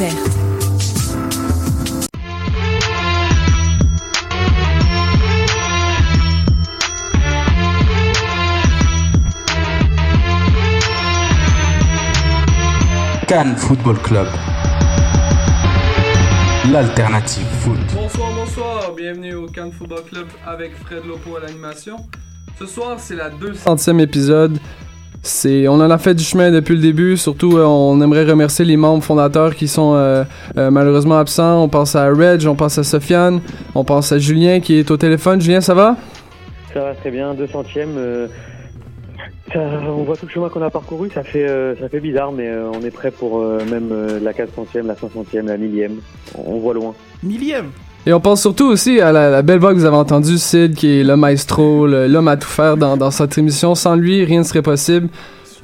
Cannes Football Club. L'alternative foot. Bonsoir, bonsoir, bienvenue au Cannes Football Club avec Fred Lopo à l'animation. Ce soir, c'est la 200e épisode. C'est, on en a fait du chemin depuis le début, surtout euh, on aimerait remercier les membres fondateurs qui sont euh, euh, malheureusement absents. On pense à Reg, on pense à Sofiane, on pense à Julien qui est au téléphone. Julien, ça va? Ça va très bien, 200ème. euh, ça- on voit tout le chemin qu'on a parcouru, ça fait, euh, ça fait bizarre, mais euh, on est prêt pour euh, même euh, la 400ème, la 500ème, la millième. On, on voit loin. Millième. Et on pense surtout aussi à la, la belle voix que vous avez entendue, Sid, qui est le maestro, le- l'homme à tout faire dans, dans cette émission. Sans lui, rien ne serait possible.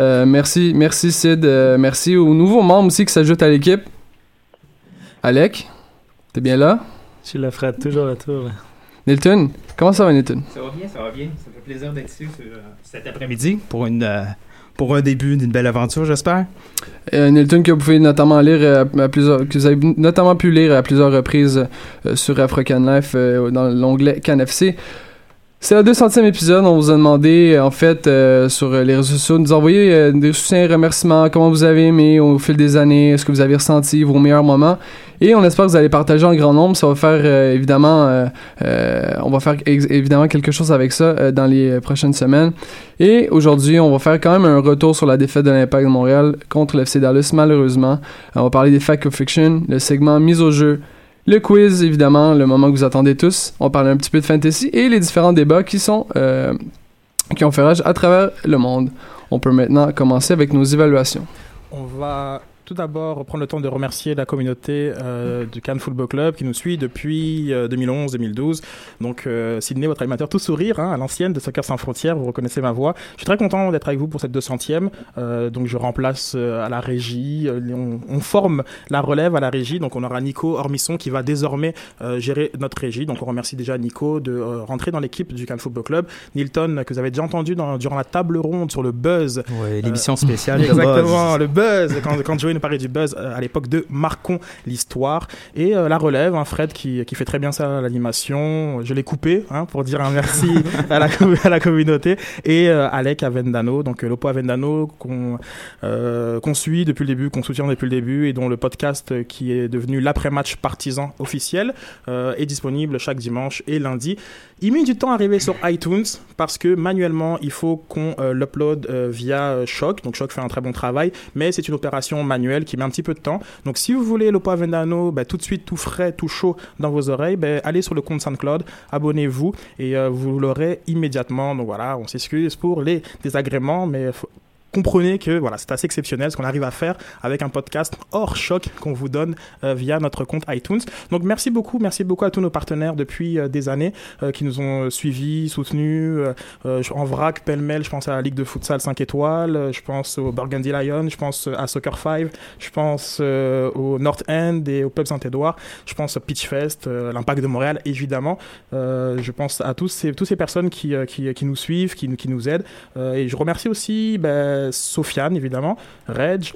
Euh, merci, merci Sid. Euh, merci aux nouveaux membres aussi qui s'ajoutent à l'équipe. Alec, t'es bien là? Tu la feras toujours à tour. Nilton, comment ça va Nilton? Ça va bien, ça va bien. Ça fait plaisir d'être ici euh, cet après-midi pour, une, euh, pour un début d'une belle aventure, j'espère? Euh, Nilton que vous pouvez notamment lire euh, à plusieurs, que vous avez notamment pu lire à plusieurs reprises euh, sur African Life euh, dans l'onglet CanFC. C'est le 200e épisode. On vous a demandé, euh, en fait, euh, sur les réseaux sociaux, de nous envoyer euh, des soutiens, remerciements, comment vous avez aimé au fil des années, est-ce que vous avez ressenti vos meilleurs moments. Et on espère que vous allez partager en grand nombre. Ça va faire, évidemment, on va faire évidemment quelque chose avec ça dans les prochaines semaines. Et aujourd'hui, on va faire quand même un retour sur la défaite de l'Impact de Montréal contre l'FC Dallas, malheureusement. On va parler des Facts of Fiction, le segment mise au jeu, le quiz, évidemment, le moment que vous attendez tous. On parle un petit peu de fantasy et les différents débats qui sont euh, qui ont fait rage à travers le monde. On peut maintenant commencer avec nos évaluations. On va tout d'abord prendre le temps de remercier la communauté euh, du Cannes Football Club qui nous suit depuis euh, 2011-2012. Donc, euh, Sydney, votre animateur tout sourire, hein, à l'ancienne de Soccer Sans Frontières, vous reconnaissez ma voix. Je suis très content d'être avec vous pour cette 200e. Euh, donc, je remplace euh, à la régie. euh, on, on forme la relève à la régie. Donc, on aura Nico Ormisson qui va désormais euh, gérer notre régie. Donc, on remercie déjà Nico de euh, rentrer dans l'équipe du Cannes Football Club. Nilton, que vous avez déjà entendu dans- durant la table ronde sur le buzz. Ouais, l'émission spéciale Exactement, le buzz. Quand, quand Joey nous parlait du buzz euh, à l'époque de Marquons l'histoire. Et euh, la relève, hein, Fred qui, qui fait très bien ça l'animation. Je l'ai coupé hein, pour dire un merci à, la, com- à la communauté. Et euh, Alec Avendano, donc Lopo Avendano, qu'on qu'on suit depuis le début, qu'on soutient depuis le début et dont le podcast qui est devenu l'après-match partisan officiel est disponible chaque dimanche et lundi. Il met du temps à arriver sur iTunes parce que manuellement, il faut qu'on l'upload via Choc. Donc Choc fait un très bon travail, mais c'est une opération manuelle qui met un petit peu de temps. Donc si vous voulez Lopo Avendano, ben, tout de suite, tout frais, tout chaud dans vos oreilles, ben, allez sur le compte SoundCloud, abonnez-vous et euh, vous l'aurez immédiatement. Donc voilà, on s'excuse pour les désagréments, mais comprenez que voilà, c'est assez exceptionnel ce qu'on arrive à faire avec un podcast hors choc qu'on vous donne euh, via notre compte iTunes. Donc merci beaucoup, merci beaucoup à tous nos partenaires depuis euh, des années euh, qui nous ont suivis, soutenus. en vrac, pêle-mêle, je pense à la Ligue de futsal 5 étoiles, je pense au Burgundy Lion, je pense à Soccer 5, je pense au North End et au Pub Saint-Édouard, je pense au Pitchfest, l'Impact de Montréal évidemment. je pense à tous ces, toutes ces personnes qui, qui, qui nous suivent, qui, qui nous aident. et je remercie aussi ben, Sofiane évidemment, Reg,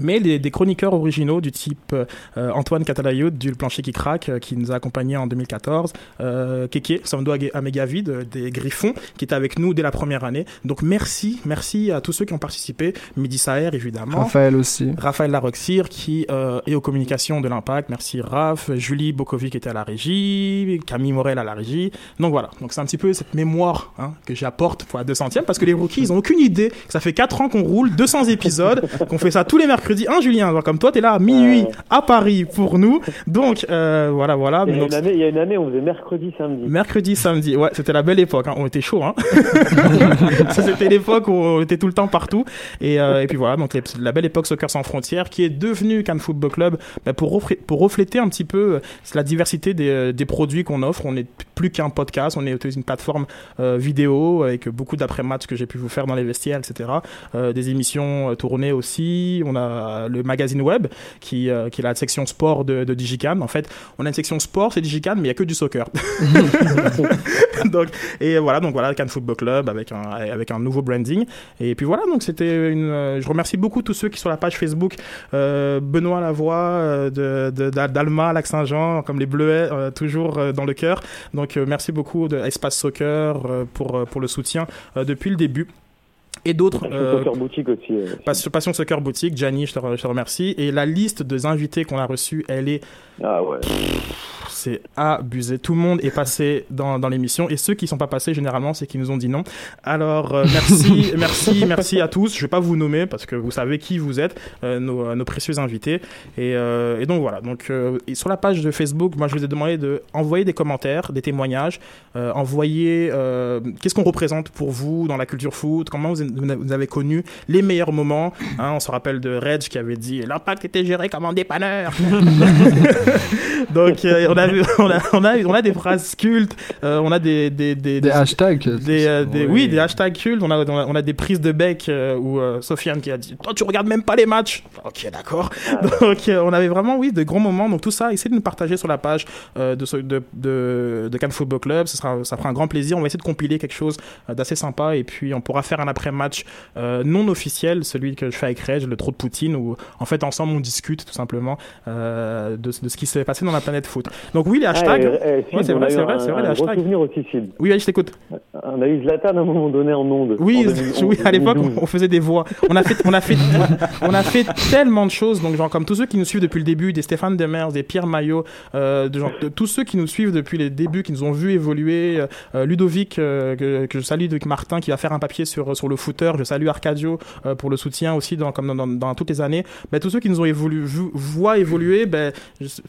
mais des chroniqueurs originaux du type euh, Antoine Catalayoud du Plancher qui craque, euh, qui nous a accompagnés en 2014, euh, Keke Samdo Amegavid euh, des Griffons, qui était avec nous dès la première année. Donc merci, merci à tous ceux qui ont participé, Midi Saher évidemment. Raphaël aussi. Raphaël Laroxir qui est aux communications de l'Impact, merci Raph, Julie Bokovic était à la régie, Camille Morel à la régie. Donc voilà, donc c'est un petit peu cette mémoire hein, que j'apporte pour la 200e, parce que les rookies, ils ont aucune idée que ça fait 4 ans qu'on roule 200 épisodes, qu'on fait ça tous les mercredis mercredi. Un Julien, comme toi, tu es là à minuit à Paris pour nous. Donc, euh, voilà, voilà. Il y, a une année, il y a une année, on faisait mercredi, samedi. Mercredi, samedi. Ouais, c'était la belle époque. Hein. On était chaud. Hein. c'était l'époque où on était tout le temps partout. Et, euh, et puis voilà, donc la belle époque Soccer sans frontières qui est devenue Cannes Football Club bah, pour, pour refléter un petit peu euh, la diversité des, des produits qu'on offre. On n'est plus qu'un podcast, on est une plateforme vidéo avec beaucoup d'après-matchs que j'ai pu vous faire dans les vestiaires, etc. des émissions tournées aussi. On a euh, le magazine web qui, euh, qui est la section sport de, de Digican. En fait, on a une section sport, c'est Digican, mais il n'y a que du soccer. donc, et voilà, donc voilà, Cannes Football Club avec un, avec un nouveau branding. Et puis voilà, donc c'était une. Euh, je remercie beaucoup tous ceux qui sont sur la page Facebook. Benoît Lavoie de, d'Alma, Lac Saint-Jean, comme les Bleuets, toujours dans le cœur. Donc merci beaucoup de Espace Soccer pour, pour le soutien depuis le début et d'autres. Passion euh, Soccer Boutique aussi. Euh, Passion Soccer Boutique, Gianni, je te, je te remercie. Et la liste des invités qu'on a reçus, elle est. Ah ouais c'est abusé. Tout le monde est passé dans, dans l'émission et ceux qui sont pas passés généralement c'est qu'ils nous ont dit non. Alors euh, merci, merci, merci à tous. Je vais pas vous nommer parce que vous savez qui vous êtes, euh, nos, nos, précieux invités. Et, euh, et, donc voilà. Donc sur la page de Facebook, moi je vous ai demandé de envoyer des commentaires, des témoignages, envoyer qu'est-ce qu'on représente pour vous dans la culture foot, comment vous, vous avez connu les meilleurs moments? Hein, on se rappelle de Reg qui avait dit l'impact était géré comme un dépanneur. donc on a on a, on a, on a des phrases cultes, euh, on a des, des, des, des hashtags. Des, euh, des, oui. des hashtags cultes. On a, on a, des prises de bec euh, où Sofiane qui a dit Toi, tu regardes même pas les matchs. Ok, d'accord. Donc, on avait vraiment, oui, de grands moments. Donc, tout ça, essayez de nous partager sur la page de, de, de, de Cannes Football Club. Ça, sera, ça fera un grand plaisir. On va essayer de compiler quelque chose d'assez sympa et puis on pourra faire un après-match non officiel, celui que je fais avec Reg, le trou de Poutine, où en fait, ensemble, on discute tout simplement de, de ce qui s'est passé dans la planète foot. Donc, oui, les hashtags. Ah, et, ouais, c'est vrai, c'est vrai, c'est vrai, les hashtags. souvenir aussi, Sid. Oui, je t'écoute. On a eu Zlatan à un moment donné en ondes. Oui, en oui à l'époque, on faisait des voix. On a fait, on a fait, on a fait tellement de choses. Donc, genre, comme tous ceux qui nous suivent depuis le début, des Stéphane Demers, des Pierre Maillot, euh, de, genre, de, tous ceux qui nous suivent depuis les débuts, qui nous ont vu évoluer, euh, Ludovic, euh, que, que, je salue, Ludovic Martin, qui va faire un papier sur, sur le footer. Je salue Arcadio pour le soutien aussi, dans, comme dans, dans, dans toutes les années. Ben, tous ceux qui nous ont évolué, voient évoluer, ben,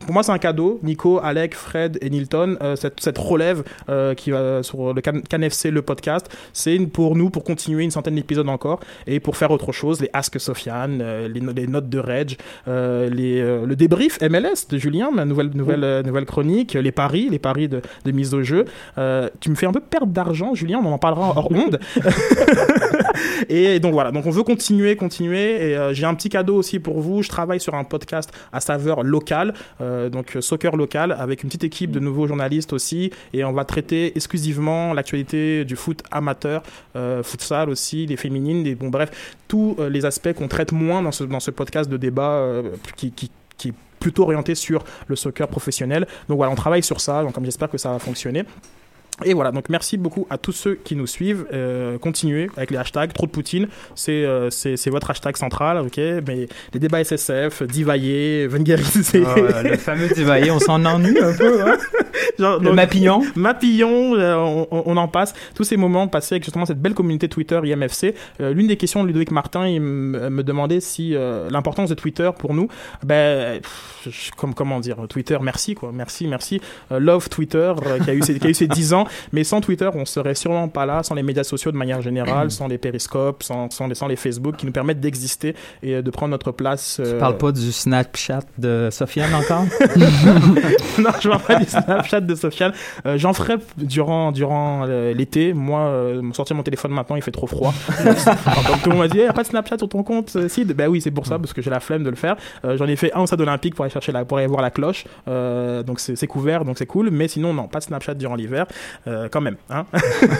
pour moi, c'est un cadeau. Nico, Fred et Nilton, euh, cette, cette, relève euh, qui va sur le CanFC, le podcast, c'est pour nous, pour continuer une centaine d'épisodes encore et pour faire autre chose, les Ask Sofiane, euh, les, les, notes de Reg, les, le débrief MLS de Julien, ma nouvelle, nouvelle, nouvelle chronique, les paris, les paris de, de mise au jeu. tu me fais un peu perdre d'argent, Julien, on en parlera hors onde. et donc voilà, donc on veut continuer, continuer. Et j'ai un petit cadeau aussi pour vous. Je travaille sur un podcast à saveur locale, donc soccer local, avec une petite équipe de nouveaux journalistes aussi, et on va traiter exclusivement l'actualité du foot amateur, euh, futsal aussi, les féminines, les, bon bref, tous euh, les aspects qu'on traite moins dans ce, dans ce podcast de débat euh, qui, qui, qui est plutôt orienté sur le soccer professionnel. Donc voilà, on travaille sur ça, donc comme j'espère que ça va fonctionner. Et voilà, donc merci beaucoup à tous ceux qui nous suivent. Euh, continuez avec les hashtags. Trop de Poutine, c'est euh, c'est votre hashtag central, ok Mais les débats SSF, divailler, vulgariser. Oh, le fameux divailler, on s'en ennuie un peu. Hein Genre, le donc, Mapillon. Mapillon, euh, on, on, en passe. Tous ces moments passés avec justement cette belle communauté Twitter IMFC. L'une des questions de Ludovic Martin, il me demandait si l'importance de Twitter pour nous, ben, pff, comme, comment dire, Twitter, merci quoi, merci, merci. love Twitter qui a eu ses, qui a eu ses 10 ans Mais sans Twitter, on serait sûrement pas là, sans les médias sociaux de manière générale, sans les périscopes, sans, sans, les, sans les Facebook qui nous permettent d'exister et de prendre notre place. Tu parles pas du Snapchat de Sofiane encore? Non, je parle pas du Snapchat de Sofiane. Euh, J'en ferai durant, durant euh, l'été. Moi, euh, sortir mon téléphone maintenant, il fait trop froid. Donc tout le monde m'a dit, il a pas de Snapchat sur ton compte, euh, Sid? Ben oui, c'est pour ça, parce que j'ai la flemme de le faire. Euh, J'en ai fait un au stade olympique pour aller chercher la, pour aller voir la cloche. Euh, donc c'est c'est couvert, donc c'est cool. Mais sinon, non, pas de Snapchat durant l'hiver, euh, quand même. Hein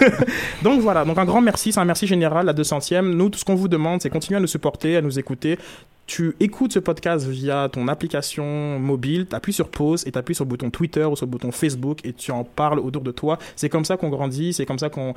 donc voilà, donc un grand merci, c'est un merci général, la 200e. Nous, tout ce qu'on vous demande, c'est continuer à nous supporter, à nous écouter. Tu écoutes ce podcast via ton application mobile, tu appuies sur pause et tu appuies sur le bouton Twitter ou sur le bouton Facebook et tu en parles autour de toi. C'est comme ça qu'on grandit, c'est comme ça qu'on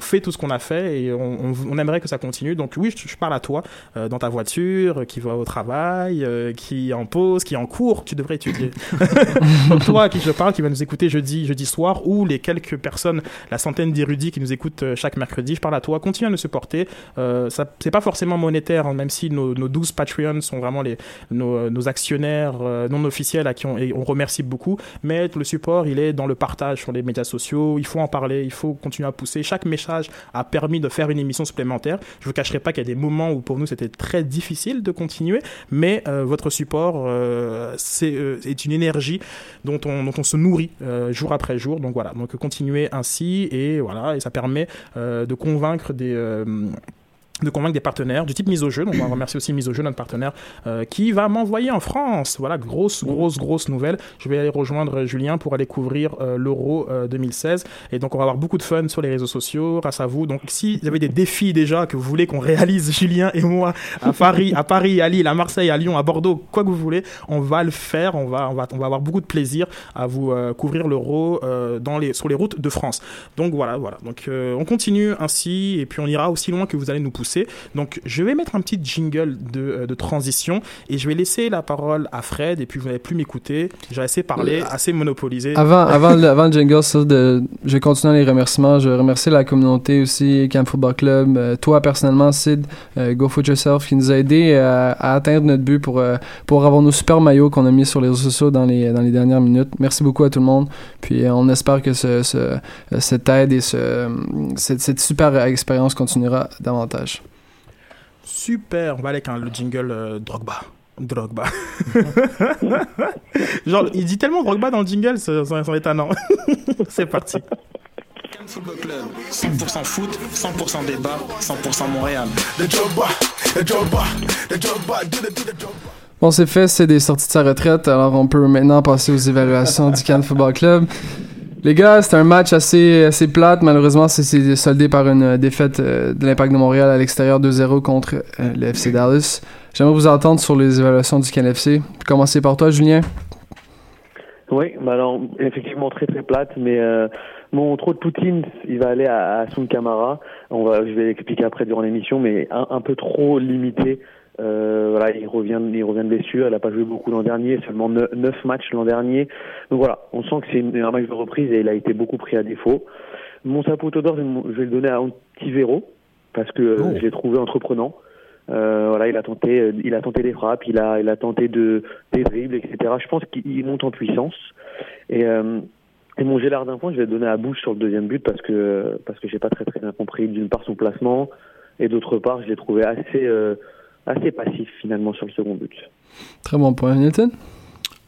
fait tout ce qu'on a fait et on, aimerait que ça continue. Donc oui, je, je parle à toi euh, dans ta voiture, qui va au travail, euh, qui est en pause, qui est en cours, tu devrais étudier. Donc toi à qui je parle, qui va nous écouter jeudi, jeudi soir, ou les quelques personnes, la centaine d'érudits qui nous écoutent euh, chaque mercredi, je parle à toi. Continue à nous supporter. Euh, c'est pas forcément monétaire, hein, même si nos, nos 12 Patreons sont vraiment les, nos, actionnaires euh, non officiels à qui on, remercie beaucoup. Mais le support, il est dans le partage sur les médias sociaux. Il faut en parler, il faut continuer à pousser. Chaque message a permis de faire une émission supplémentaire. Je vous cacherai pas qu'il y a des moments où pour nous c'était très difficile de continuer, mais euh, votre support euh, c'est est une énergie dont on, dont on se nourrit jour après jour. Donc voilà, donc continuez ainsi et voilà, et ça permet de convaincre des de convaincre des partenaires du type mise au jeu. Donc, on va remercier aussi mise au jeu, notre partenaire, euh, qui va m'envoyer en France. Voilà, grosse, grosse, grosse nouvelle. Je vais aller rejoindre Julien pour aller couvrir euh, l'Euro euh, 2016. Et donc, on va avoir beaucoup de fun sur les réseaux sociaux grâce à vous. Donc, si vous avez des défis déjà que vous voulez qu'on réalise, Julien et moi, à Paris, à Paris, à Lille, à Marseille, à Lyon, à Bordeaux, quoi que vous voulez, on va le faire. On va, on va, on va avoir beaucoup de plaisir à vous euh, couvrir l'Euro euh, dans les, sur les routes de France. Donc, voilà, voilà. Donc, on continue ainsi et puis on ira aussi loin que vous allez nous pousser. Donc, je vais mettre un petit jingle de, euh, de transition et je vais laisser la parole à Fred. Et puis, vous n'allez plus m'écouter. J'ai assez parlé, assez monopolisé. Avant, avant, le, avant le jingle, ça, de, je vais continuer les remerciements. Je vais remercier la communauté aussi, Camp Football Club, euh, toi personnellement, Sid, euh, Go Foot Yourself, qui nous a aidé à, à atteindre notre but pour, euh, pour avoir nos super maillots qu'on a mis sur les réseaux sociaux dans les, dans les dernières minutes. Merci beaucoup à tout le monde. Puis euh, on espère que ce, ce- cette aide et ce, cette, cette super expérience continuera davantage. Super, on va aller avec un- le jingle euh, Drogba. Drogba. Genre, il dit tellement Drogba dans le jingle, c'est étonnant. c'est parti. Football Club, 100% foot, 100% débat, 100% Montréal. Bon, c'est fait, c'est des sorties de sa retraite, alors on peut maintenant passer aux évaluations du Cannes Football Club. Les gars, c'était un match assez, assez plate. Malheureusement, c'est- soldé par une euh, défaite euh, de l'Impact de Montréal à l'extérieur 2-0 contre euh, le FC Dallas. J'aimerais vous entendre sur les évaluations du Cannes FC. Commencer par toi, Julien. Oui, bah alors effectivement très très plate, mais euh, mon trop de Poutine, il va aller à, à Sun Kamara. On va, je vais l'expliquer après durant l'émission, mais un, un peu trop limité. Euh, voilà, il revient, il revient de blessure. Il a pas joué beaucoup l'an dernier, seulement neuf neuf matchs l'an dernier. Donc voilà, on sent que c'est un match de reprise et il a été beaucoup pris à défaut. Mon chapeau d'or, je vais le donner à Antivero parce que euh, je l'ai trouvé entreprenant. Euh, voilà, il a tenté, il a tenté des frappes, il a, il a tenté de des dribbles, etc. Je pense qu'il monte en puissance. Et, euh, et mon Gélard d'un point, je vais le donner à Bouche sur le deuxième but parce que parce que j'ai pas très très bien compris d'une part son placement et d'autre part, je l'ai trouvé assez euh, assez passif finalement sur le second but. Très bon point. Newton?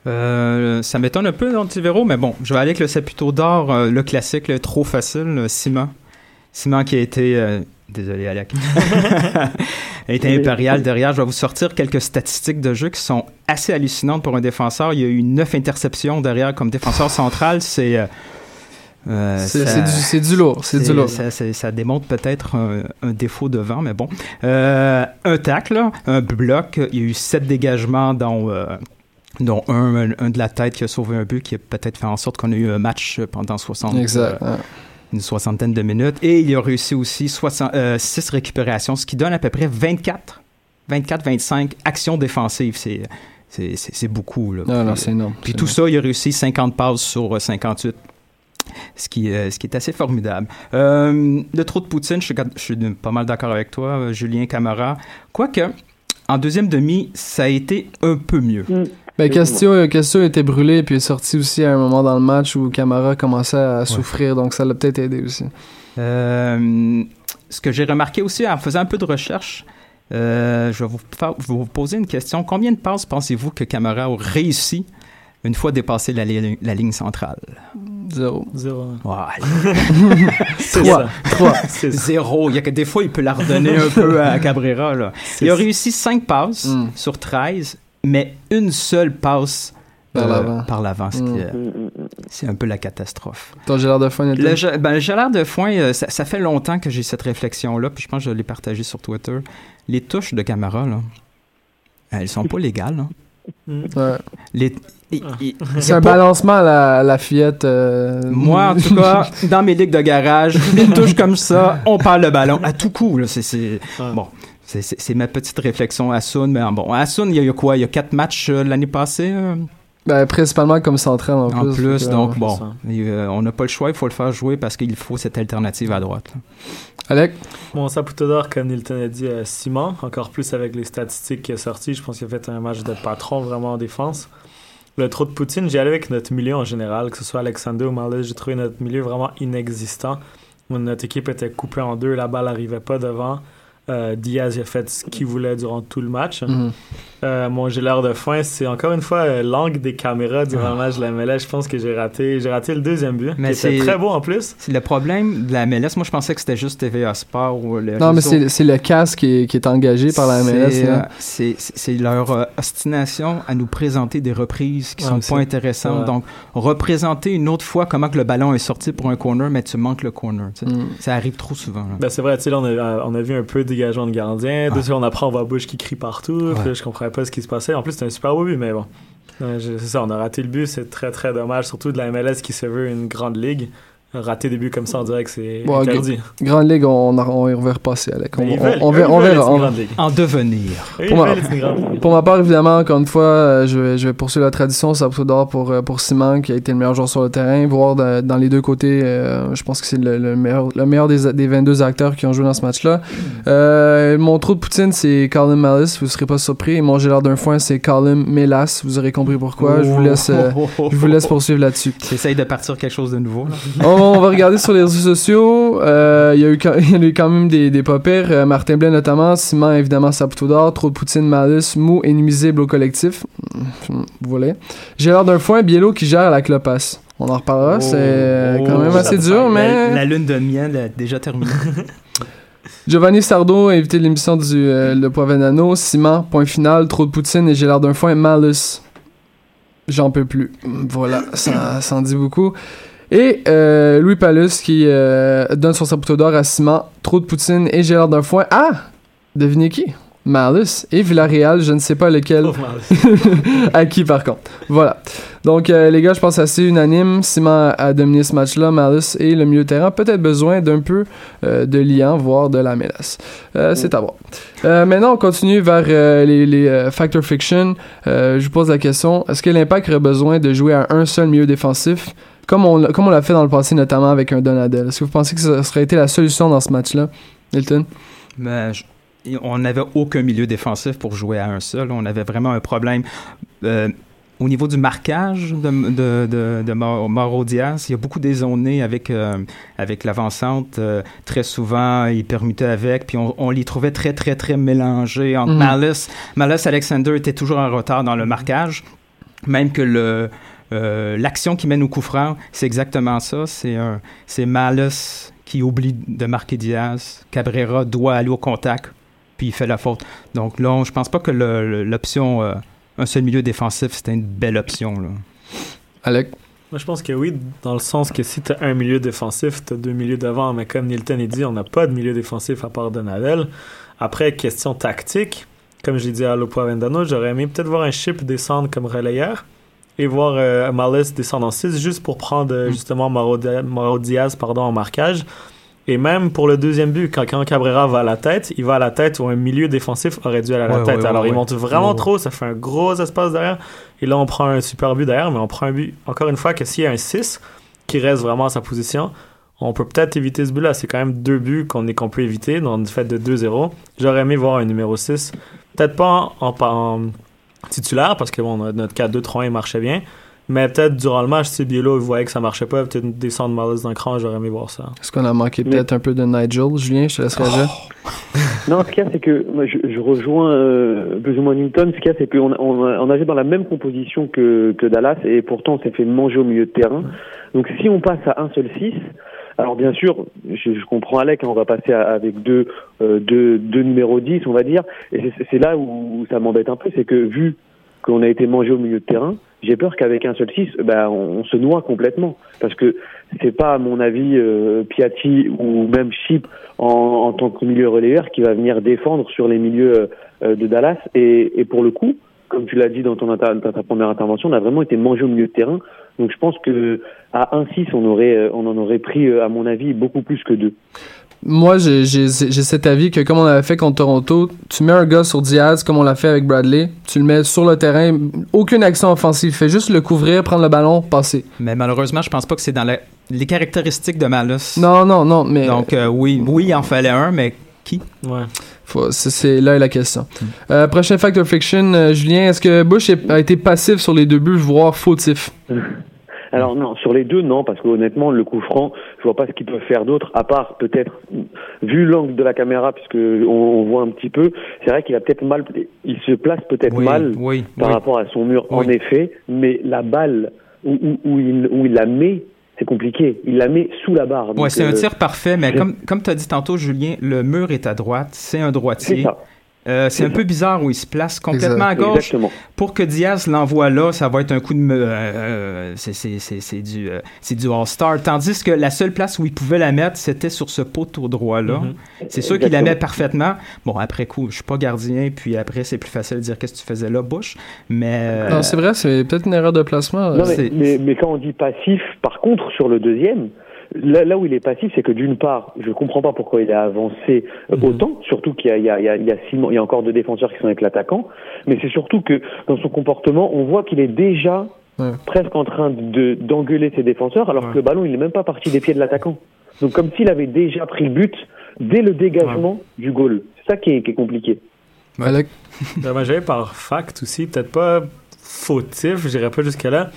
Euh, ça m'étonne un peu d'Antivero, mais bon, je vais aller avec le Saputo d'or, euh, le classique, le trop facile, le Simon. Simon qui a été... euh, désolé, Alec. a été impérial derrière. Je vais vous sortir quelques statistiques de jeu qui sont assez hallucinantes pour un défenseur. Il y a eu neuf interceptions derrière comme défenseur central. C'est... euh, C'est du, lourd. C'est du lourd. ça, démontre peut-être un, un défaut devant, mais bon. Euh, un tacle, un bloc. Il y a eu sept dégagements, dont, euh, dont un, un, un de la tête qui a sauvé un but, qui a peut-être fait en sorte qu'on a eu un match pendant 60, Exact. euh, ouais. une soixantaine de minutes. Et il a réussi aussi 60, euh, 6 récupérations, ce qui donne à peu près 24, 24-25 actions défensives. C'est, beaucoup. Là. Non, non, Puis, c'est énorme. puis tout énorme. ça, il a réussi 50 passes sur euh, 58. Ce qui, euh, ce qui est assez formidable. Euh, le trop de Poutine, je suis, je suis pas mal d'accord avec toi, euh, Julien Camara. Quoique, en deuxième demi, ça a été un peu mieux. Mm. Ben, Castio, Castio était brûlé puis est sorti aussi à un moment dans le match où Camara commençait à souffrir, donc ça l'a peut-être aidé aussi. Euh, ce que j'ai remarqué aussi en faisant un peu de recherche, euh, je vais vous, vous poser une question. Combien de passes pensez-vous que Camara a réussi une fois dépassé la, li- la ligne centrale? Zéro. Zéro. Ouais. Trois. Trois. Zéro. Il y a que des fois, il peut la redonner un peu à Cabrera. Là. Il a réussi 5 passes Mm. sur 13, mais une seule passe Par euh, l'avant. par Mm. mm. c'est un peu la catastrophe. Ton Gérard de Nelton? Le, ge- ben, le gelard de foin, euh, ça, ça fait longtemps que j'ai cette réflexion-là, puis je pense que je l'ai partagé sur Twitter. Les touches de Camara, là, elles sont pas légales. hein. Ouais. Les, C'est un balancement à la, la fillette. euh, Moi, en tout cas, dans mes ligues de garage, une touche comme ça, on parle le ballon à tout coup. Là, c'est, Ouais. Bon, c'est, ma petite réflexion à Sun. Mais bon, à Sun, il y a eu quoi? Il y a quatre matchs euh, l'année passée euh, Ben, principalement comme central en, en plus. fait que, donc, ouais. bon, et, euh, on n'a pas le choix. Il faut le faire jouer parce qu'il faut cette alternative à droite. là. Alec? Mon Saputo d'or, comme Nilton a dit, euh, Simon, encore plus avec les statistiques qui est sorti. Je pense qu'il a fait un match de patron vraiment en défense. Le trop de Poutine, j'ai allé avec notre milieu en général, que ce soit Alexander ou Marley. J'ai trouvé notre milieu vraiment inexistant. Notre équipe était coupée en deux, la balle n'arrivait pas devant. Euh, Diaz a fait ce qu'il voulait durant tout le match. Mhm. Euh, mon gelard de fin, c'est encore une fois euh, l'angle des caméras durant le match de la MLS. Je pense que j'ai raté, j'ai raté le deuxième but, Mais c'est- très beau en plus. C'est le problème de la MLS. Moi, je pensais que c'était juste TVA Sport ou le Non, mais réseau. c'est c'est le casque qui est, qui est engagé par la MLS. C'est, euh, C'est c'est- leur euh, ostination à nous présenter des reprises qui Ouais, sont pas intéressantes. ouais. Donc, représenter une autre fois comment que le ballon est sorti pour un corner, mais tu manques le corner. Mm. Ça arrive trop souvent. Ben c'est vrai, tu sais, là, on a, on a vu un peu de dégagement de gardien. Deux on apprend, on voit Bush qui crie partout. Puis là, je comprenais pas ce qui se passait. En plus, c'était un super beau but, mais bon. C'est ça, on a raté le but. C'est très, très dommage. Surtout de la MLS qui se veut une grande ligue. Rater des buts comme ça, on dirait que c'est Bon, interdit. Grande Ligue, on, on, on y va repasser, Alec. On, veulent- on verra. En devenir. Pour ma-. Pour part, évidemment, encore une fois, euh, je vais, je vais poursuivre la tradition. Saputo d'or pour, euh, pour Simon, qui a été le meilleur joueur sur le terrain. Voir de- dans les deux côtés, euh, je pense que c'est le, le meilleur, le meilleur des, des 22 acteurs qui ont joué dans ce match-là. Euh, mon trou de Poutine, c'est Colin Mallis. Vous ne serez pas surpris. Et mon gelard d'un foin, c'est Colin Melas. Vous aurez compris pourquoi. Je vous laisse, euh, je vous laisse poursuivre là-dessus. J'essaye de partir quelque chose de nouveau. là. On, va regarder sur les réseaux sociaux. Euh, Il y, a eu quand- il y a eu quand même des, des pas pires. Euh, Martin Blais notamment. Simon, évidemment, Saputo d'or. Trop de Poutine, Malus. Mou et nuisible au collectif. Vous voulez. J'ai l'air d'un foin. Biello qui gère la clopasse. On en reparlera. c'est euh, quand même Oh, assez ça- dur, mais... La, lune de miel a déjà terminé. Giovanni Sardo, invité de l'émission du euh, Le Poids Venano. Simon, point final. Trop de Poutine et j'ai l'air d'un foin. Malus. J'en peux plus. Voilà, ça, ça en dit beaucoup. Et euh, Louis Palus qui euh, donne son saputo d'or à Simon, trop de poutine et Gérard d'un foin. Ah! Devinez qui? Malus et Villarreal, je ne sais pas lequel. Marley. à qui par contre. Voilà. Donc euh, les gars, je pense assez unanime. Simon a dominé ce match-là. Malus et le milieu de terrain. Peut-être besoin d'un peu euh, de liant, voire de la mélasse. Euh, c'est à voir. Maintenant, on continue vers les, les Factor Fiction. Je vous pose la question est-ce que l'Impact aurait besoin de jouer à un seul milieu défensif? Comme on, l'a- comme on l'a fait dans le passé, notamment avec un Donadel Est-ce que vous pensez que ça serait été la solution dans ce match-là, je- et on n'avait aucun milieu défensif pour jouer à un seul. On avait vraiment un problème. Euh, au niveau du marquage de, de, de, de Mau- Mauro Diaz, il y a beaucoup dézoné avec, euh, avec l'avancante. Euh, très souvent, il permutait avec, puis on, on les trouvait très, très, très mélangés entre Mhm. Malice. Malice Alexander était toujours en retard dans le marquage, même que le... euh, L'action qui mène au coup franc, c'est exactement ça. C'est un, c'est Malice qui oublie de marquer Diaz. Cabrera doit aller au contact, puis il fait la faute. Donc là, on- je pense pas que l'option euh, un seul milieu défensif, c'était une belle option. Là. Alec? Moi, je pense que oui, dans le sens que si tu as un milieu défensif, tu as deux milieux devant. Mais comme Nilton a dit, on n'a pas de milieu défensif à part Donadel. Après, question tactique, comme j'ai dit à Lopo Vendano, j'aurais aimé peut-être voir un chip descendre comme relayeur et voir euh, Malice descendre en 6 juste pour prendre euh, justement Mauro, Di- Mauro Diaz pardon, en marquage. Et même pour le deuxième but, quand, quand Cabrera va à la tête, il va à la tête où un milieu défensif aurait dû aller à la Ouais, tête. ouais, Alors ouais, il monte vraiment trop, ça fait un gros espace derrière. Et là, on prend un super but derrière, mais on prend un but, encore une fois, que s'il y a un 6 qui reste vraiment à sa position, on peut peut-être éviter ce but-là. C'est quand même deux buts qu'on qu'on peut éviter, dans le fait de 2-0. J'aurais aimé voir un numéro 6. Peut-être pas en, en, en- titulaire parce que bon, notre 4-2-3-1 marchait bien. Mais peut-être durant le match, si Bielo voyait que ça marchait pas, peut-être descendre Marlis d'un cran, j'aurais aimé voir ça. Est-ce qu'on a manqué peut-être un peu de Nigel, Julien Je te laisserai agir. Non, ce qu'il y a, c'est que moi, je, je rejoins euh, plus ou moins Newton. Ce qu'il y a, c'est qu'on on, on avait dans la même composition que, que Dallas et pourtant on s'est fait manger au milieu de terrain. Donc si on passe à un seul 6, alors bien sûr, je, je comprends Alec, hein, on va passer à- avec deux, euh, deux, deux numéros 10, on va dire. Et c'est- là où, ça m'embête un peu, c'est que vu qu'on a été mangé au milieu de terrain, j'ai peur qu'avec un seul 6, ben, on, se noie complètement. Parce que c'est pas, à mon avis, euh, Piatti ou même Chip en, en tant que milieu relayeur qui va venir défendre sur les milieux euh, euh, de Dallas. Et, et pour le coup, comme tu l'as dit dans ton dans ta première intervention, on a vraiment été mangé au milieu de terrain. Donc je pense que à 1-6, on aurait, euh, on en aurait pris, euh, à mon avis, beaucoup plus que deux. Moi, j'ai cet avis que comme on avait fait contre Toronto, tu mets un gars sur Diaz comme on l'a fait avec Bradley, tu le mets sur le terrain, aucune action offensive, fais juste le couvrir, prendre le ballon, passer. Mais malheureusement, je pense pas que c'est dans la- les caractéristiques de Malus. Non, non, non, mais Donc, euh, oui, oui, il en fallait un, mais qui? Ouais. c'est- là est la question. Euh, prochain factor fiction, euh, Julien, est-ce que Bush a été passif sur les deux buts, voire fautif? Alors non, sur les deux, non, parce que honnêtement, le coup franc, je vois pas ce qu'ils peuvent faire d'autre, à part peut-être, vu l'angle de la caméra, puisque on, on voit un petit peu, c'est vrai qu'il a peut-être mal, il se place peut-être Oui, mal oui, par oui. rapport à son mur, en effet, mais la balle où, où, où il, où il la met, c'est compliqué. Il la met sous la barre. Ouais, c'est un euh, tir parfait, mais comme, comme tu as dit tantôt, Julien, le mur est à droite, c'est un droitier. C'est ça. Euh, c'est un peu bizarre où il se place complètement à gauche. Exactement. Pour que Diaz l'envoie là, ça va être un coup de... me- euh, euh, c'est- c'est c'est- c'est du, euh, c'est du All-Star. Tandis que la seule place où il pouvait la mettre, c'était sur ce poteau droit-là. Mhm. C'est sûr qu'il la met parfaitement. Bon, après coup, je suis pas gardien, puis après, c'est plus facile de dire qu'est-ce que tu faisais là, Bush. Mais... euh, Non, c'est vrai, c'est peut-être une erreur de placement. Non, mais, c'est- mais, mais quand on dit passif, par contre, sur le deuxième, là, là où il est passif, c'est que d'une part, je comprends pas pourquoi il a avancé euh, Mhm. autant, surtout qu'il y a, il y, a, il y, a, il y, a Simon- il y a encore deux défenseurs qui sont avec l'attaquant, mais c'est surtout que dans son comportement, on voit qu'il est déjà Ouais. presque en train de d'engueuler ses défenseurs, alors Ouais. que le ballon, il n'est même pas parti des pieds de l'attaquant. Donc comme s'il avait déjà pris le but dès le dégagement du goal. C'est ça qui est, qui est compliqué. Ben, moi, j'avais par fact aussi, peut-être pas fautif, j'irais pas jusque-là.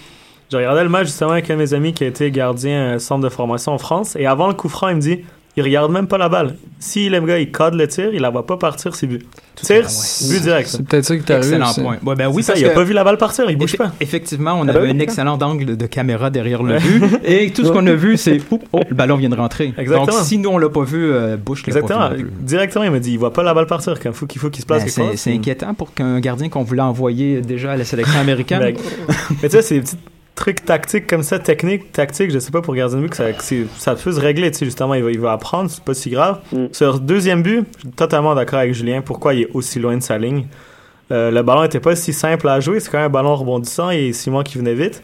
Je regardais le match justement avec un de mes amis qui a été gardien euh, centre de formation en France, et avant le coup franc, il me dit il regarde même pas la balle. Si le gars il cadre le tir, il la va pas partir, c'est but. Tir, ouais. but direct. c'est peut-être ça qui t'est arrivé. Excellent point. Ouais, ben oui, ça, parce il a pas vu la balle partir, il bouge pas. Effectivement, on Ah avait ben oui, un excellent angle de caméra derrière le but. et tout ce qu'on a vu, c'est oh, le ballon vient de rentrer. Exactement. Donc, si nous, on l'a pas vu, euh, Bush l'a pas Exactement. vu. Directement, il m'a dit il voit pas la balle partir, qu'il faut qu'il faut qu'il se place Ben, c'est inquiétant pour qu'un gardien qu'on voulait envoyer déjà à la sélection américaine. Mais, tu sais, c'est des petits trucs tactiques comme ça, techniques, tactiques, je sais pas pour gardien de but que ça, que ça peut se régler, tu sais, justement, il va, il va apprendre, c'est pas si grave. Mm. Sur le deuxième but, je suis totalement d'accord avec Julien, pourquoi il est aussi loin de sa ligne. Euh, le ballon était pas si simple à jouer, c'est quand même un ballon rebondissant et Simon qui venait vite.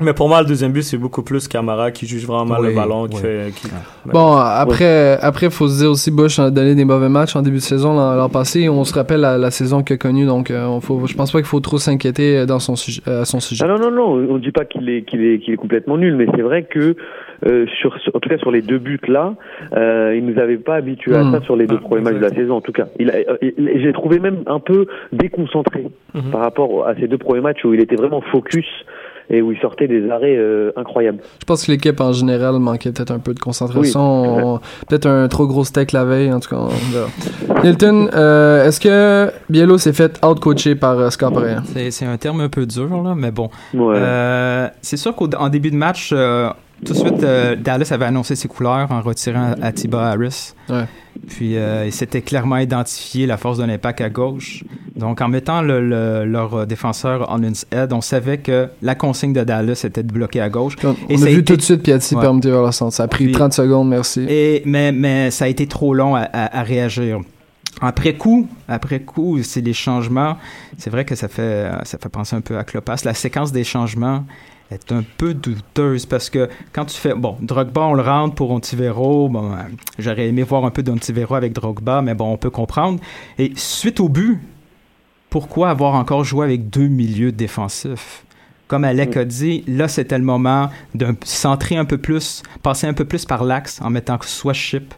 Mais pour moi, le deuxième but, c'est beaucoup plus Camara qui juge vraiment mal Oui, le ballon. Qui fait, qui- Bon, après, après, faut se dire aussi, Bush a donné des mauvais matchs en début de saison l'an passé. On se rappelle la, la saison qu'il a connue, donc euh, on faut, je pense pas qu'il faut trop s'inquiéter euh, dans son sujet, euh, à son sujet. Ah non, non, non, on ne dit pas qu'il est, qu'il est, qu'il est complètement nul, mais c'est vrai que, euh, sur, sur- en tout cas sur les deux buts là, euh, il nous avait pas habitués à Hmm. ça sur les deux Ah, premiers matchs de la saison, en tout cas. Il a, il- j'ai trouvé même un peu déconcentré Mhm. par rapport à ces deux premiers matchs où il était vraiment focus et où il sortait des arrêts euh, incroyables. Je pense que l'équipe en général manquait peut-être un peu de concentration. Oui, peut-être un trop gros steak la veille, en tout cas. on. Nilton, euh, est-ce que Bielo s'est fait out-coacher par euh, Scott? C'est c'est un terme un peu dur, là, mais bon. Ouais. Euh, c'est sûr qu'en début de match, euh, tout de suite, euh, Dallas avait annoncé ses couleurs en retirant Atiba Harris. Ouais. Puis, euh, il s'était clairement identifié la force de l'impact à gauche. Donc, en mettant le- le- leur défenseur en head, on savait que la consigne de Dallas était de bloquer à gauche. On, Et on ça a a vu été- tout de suite Piatti Ouais. permuter vers le centre. Ça a pris Puis- 30 secondes, merci. Et, mais, mais ça a été trop long à, à- à réagir. Après coup, après coup, c'est les changements. C'est vrai que ça fait, ça fait penser un peu à Clopas. La séquence des changements est un peu douteuse parce que quand tu fais, bon, Drogba, on le rentre pour Ontivero. Bon, euh, j'aurais aimé voir un peu d'Ontivero avec Drogba, mais bon, on peut comprendre. Et suite au but, pourquoi avoir encore joué avec deux milieux défensifs? Comme Alec a dit, là, c'était le moment de centrer un peu plus, passer un peu plus par l'axe en mettant soit Chip,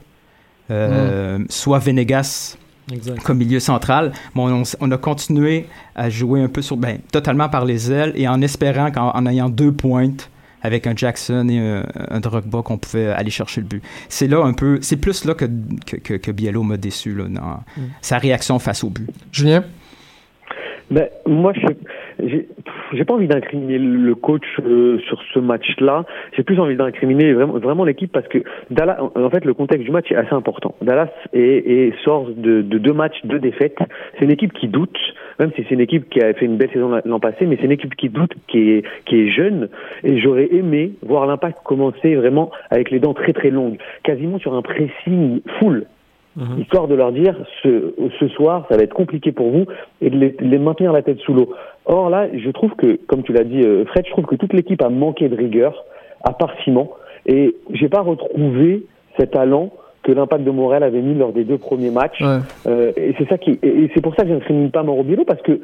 euh, soit Venegas Exact. comme milieu central. Bon, on, on a continué à jouer un peu sur, ben, totalement par les ailes et en espérant qu'en en ayant deux pointes avec un Jackson et un, un Drogba qu'on pouvait aller chercher le but. C'est là un peu, c'est plus là que, que, que, que Biello m'a déçu là, dans sa réaction face au but. Julien? Ben, moi, je j'ai j'ai pas envie d'incriminer le coach euh, sur ce match-là. J'ai plus envie d'incriminer vraiment, vraiment l'équipe parce que Dallas, en fait, le contexte du match est assez important. Dallas est, est- sort de, de deux matchs, deux défaites. C'est une équipe qui doute, même si c'est une équipe qui a fait une belle saison l'an passé, mais c'est une équipe qui doute, qui est, qui est jeune. Et j'aurais aimé voir l'impact commencer vraiment avec les dents très très longues, quasiment sur un pressing full histoire de leur dire ce, ce soir ça va être compliqué pour vous et de les, de les maintenir la tête sous l'eau. Or là, je trouve que, comme tu l'as dit euh, Fred, je trouve que toute l'équipe a manqué de rigueur, à part Simon, et j'ai pas retrouvé cet talent que l'impact de Morel avait mis lors des deux premiers matchs. Ouais. Euh, et c'est ça qui, et et c'est pour ça que je n'incrimine pas Mauro Biello parce que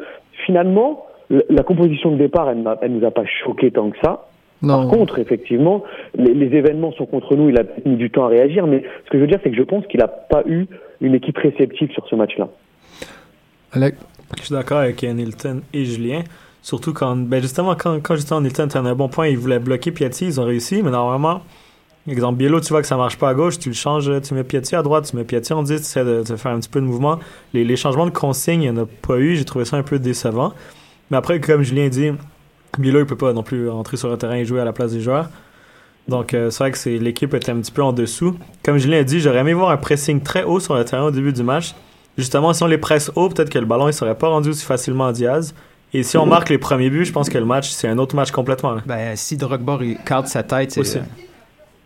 finalement, la, composition de départ, elle, elle nous a pas choqué tant que ça. Non. Par contre, effectivement, les, les événements sont contre nous. Il a mis du temps à réagir, mais ce que je veux dire, c'est que je pense qu'il n'a pas eu une équipe réceptive sur ce match-là. Alec? Je suis d'accord avec Nilton et Julien. Surtout quand, ben justement, quand, quand justement Nilton était à un bon point, ils voulaient bloquer Piatti, ils ont réussi, mais normalement, exemple, Biello, tu vois que ça marche pas à gauche, tu le changes, tu mets Piatti à droite, tu mets Piatti en 10, tu essaies de, de faire un petit peu de mouvement. Les, les changements de consigne, il n'y en a pas eu, j'ai trouvé ça un peu décevant. Mais après, comme Julien dit, Biello, il peut pas non plus entrer sur le terrain et jouer à la place des joueurs. Donc, euh, c'est vrai que l'équipe était un petit peu en dessous. Comme Julien a dit, j'aurais aimé voir un pressing très haut sur le terrain au début du match. Justement, si on les presse haut, peut-être que le ballon ne serait pas rendu aussi facilement à Diaz. Et si on marque les premiers buts, je pense que le match, c'est un autre match complètement. là. Ben, si Drogba garde sa tête, c'est, Aussi. euh,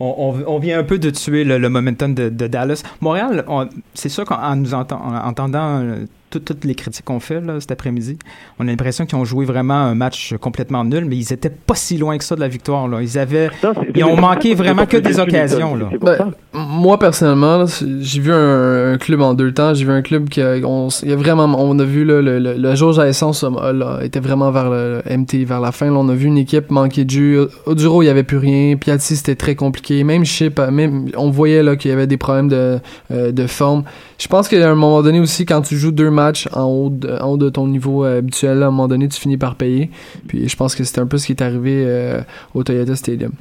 on, on- on vient un peu de tuer le, le momentum de, de Dallas. Montréal, on- c'est sûr qu'en nous enten- en entendant euh, toutes les critiques qu'on fait là, cet après-midi, on a l'impression qu'ils ont joué vraiment un match complètement nul, mais ils étaient pas si loin que ça de la victoire. Là. Ils avaient, Non, ils ont manqué vraiment que des occasions. Là. Ben. Moi personnellement, j'ai vu un, un club en deux temps. J'ai vu un club qui a, on, il y a vraiment, on a vu là, le, le, le jauge à essence là, là, était vraiment vers le MT, vers la fin. Là, on a vu une équipe manquer de jus. Oduro, il y avait plus rien. Piatti, c'était très compliqué. Même Chip, même on voyait là qu'il y avait des problèmes de, euh, de forme. Je pense qu'à un moment donné aussi, quand tu joues deux matchs en haut de, en haut de ton niveau euh, habituel, à un moment donné, tu finis par payer. Puis je pense que c'était un peu ce qui est arrivé euh, au Toyota Stadium.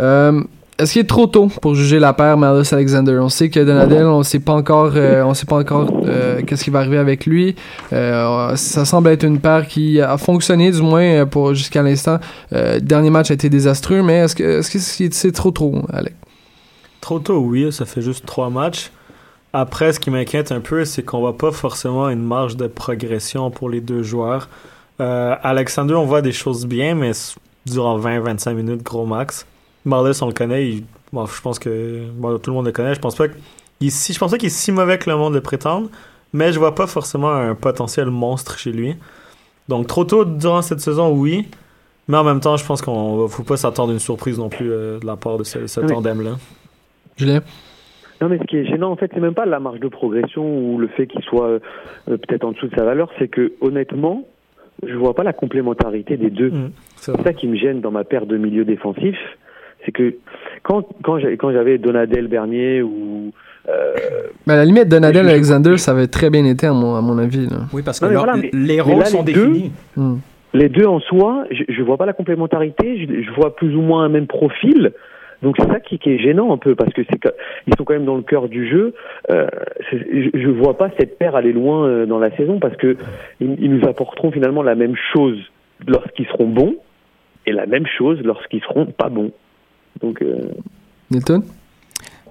Euh, est-ce qu'il est trop tôt pour juger la paire Malice Alexander? On sait que Donadel, on sait pas encore, euh, on sait pas encore qu'est-ce qui va arriver avec lui. Ça semble être une paire qui a fonctionné du moins pour jusqu'à l'instant. Dernier match a été désastreux, mais est-ce que c'est c'est trop trop, Alex? Trop tôt, oui, ça fait juste trois matchs. Après, ce qui m'inquiète un peu, c'est qu'on voit pas forcément une marge de progression pour les deux joueurs. Euh, Alexander, on voit des choses bien, mais durant 20-25 minutes, gros max. Marlis, on le connaît, il- bon, je pense que bon, tout le monde le connaît. Je pense pas qu'il si, je pense pas qu'il est si mauvais que le monde le prétende, mais je vois pas forcément un potentiel monstre chez lui. Donc trop tôt durant cette saison, oui. Mais en même temps, je pense qu'on faut pas s'attendre à une surprise non plus euh, de la part de ce, ce Oui. tandem-là. Julien? Non, mais ce qui est gênant, en fait, c'est même pas la marge de progression ou le fait qu'il soit euh, peut-être en dessous de sa valeur, c'est que honnêtement, je vois pas la complémentarité des deux. Mm, c'est ça qui me gêne dans ma paire de milieux défensifs, c'est que quand quand j'avais Donadel Bernier ou euh, à la limite, Donadel Alexander, ça avait très bien été à mon, à mon avis. Là. Oui, parce que Non, mais là, voilà, mais- les rôles là, sont les deux- définis. Hmm. les deux en soi, je, je vois pas la complémentarité, je, je vois plus ou moins un même profil. Donc c'est ça qui, qui est gênant un peu parce que c'est ils sont quand même dans le cœur du jeu. Euh, je, je vois pas cette paire aller loin euh, dans la saison parce que ils, ils nous apporteront finalement la même chose lorsqu'ils seront bons et la même chose lorsqu'ils seront pas bons. Donc euh, Nilton?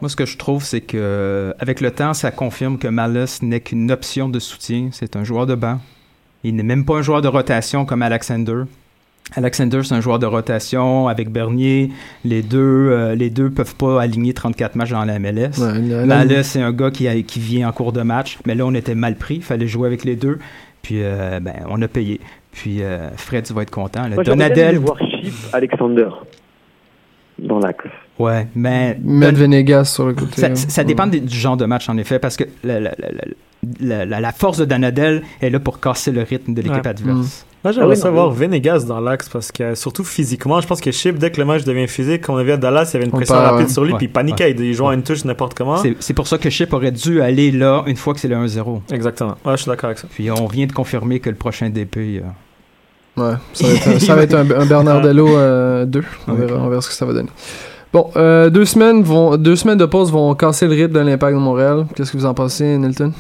Moi, ce que je trouve, c'est que euh, avec le temps, ça confirme que Malice n'est qu'une option de soutien. C'est un joueur de banc. Il n'est même pas un joueur de rotation comme Alexander. Alexander, c'est un joueur de rotation avec Bernier. Les deux, euh, les deux peuvent pas aligner 34 matchs dans la MLS. Ouais, c'est un gars qui, a- qui vient en cours de match. Mais là, on était mal pris. Il fallait jouer avec les deux. Puis, euh, ben, on a payé. Puis, euh, Fred, tu vas être content. là. moi Donadel, voir Chip Alexander dans l'axe. ouais, mais Mettre Venegas sur le côté. Ça, hein. ça- dépend du genre de match, en effet, parce que la, la- la- la- la- la- la force de Donadel est là pour casser le rythme de l'équipe Ouais. adverse. Moi, j'aimerais Ah oui, non, savoir oui. Venegas dans l'axe parce que, surtout physiquement, je pense que Chip, dès que le match devient physique, quand on avait à Dallas, il y avait une On pression part, rapide ouais. sur lui, Ouais, puis il paniquait. Il jouait à une touche n'importe comment. C'est- pour ça que Chip aurait dû aller là une fois que c'est le 1-0. Exactement. Ouais, je suis d'accord avec ça. Puis on vient de confirmer que le prochain DP. euh, Ouais, ça va être, ça va être un, un Bernardello 2. On verra, on verra ce que ça va donner. Bon, euh, deux, semaines vont, deux semaines de pause vont casser le rythme de l'Impact de Montréal. Qu'est-ce que vous en pensez, Nilton?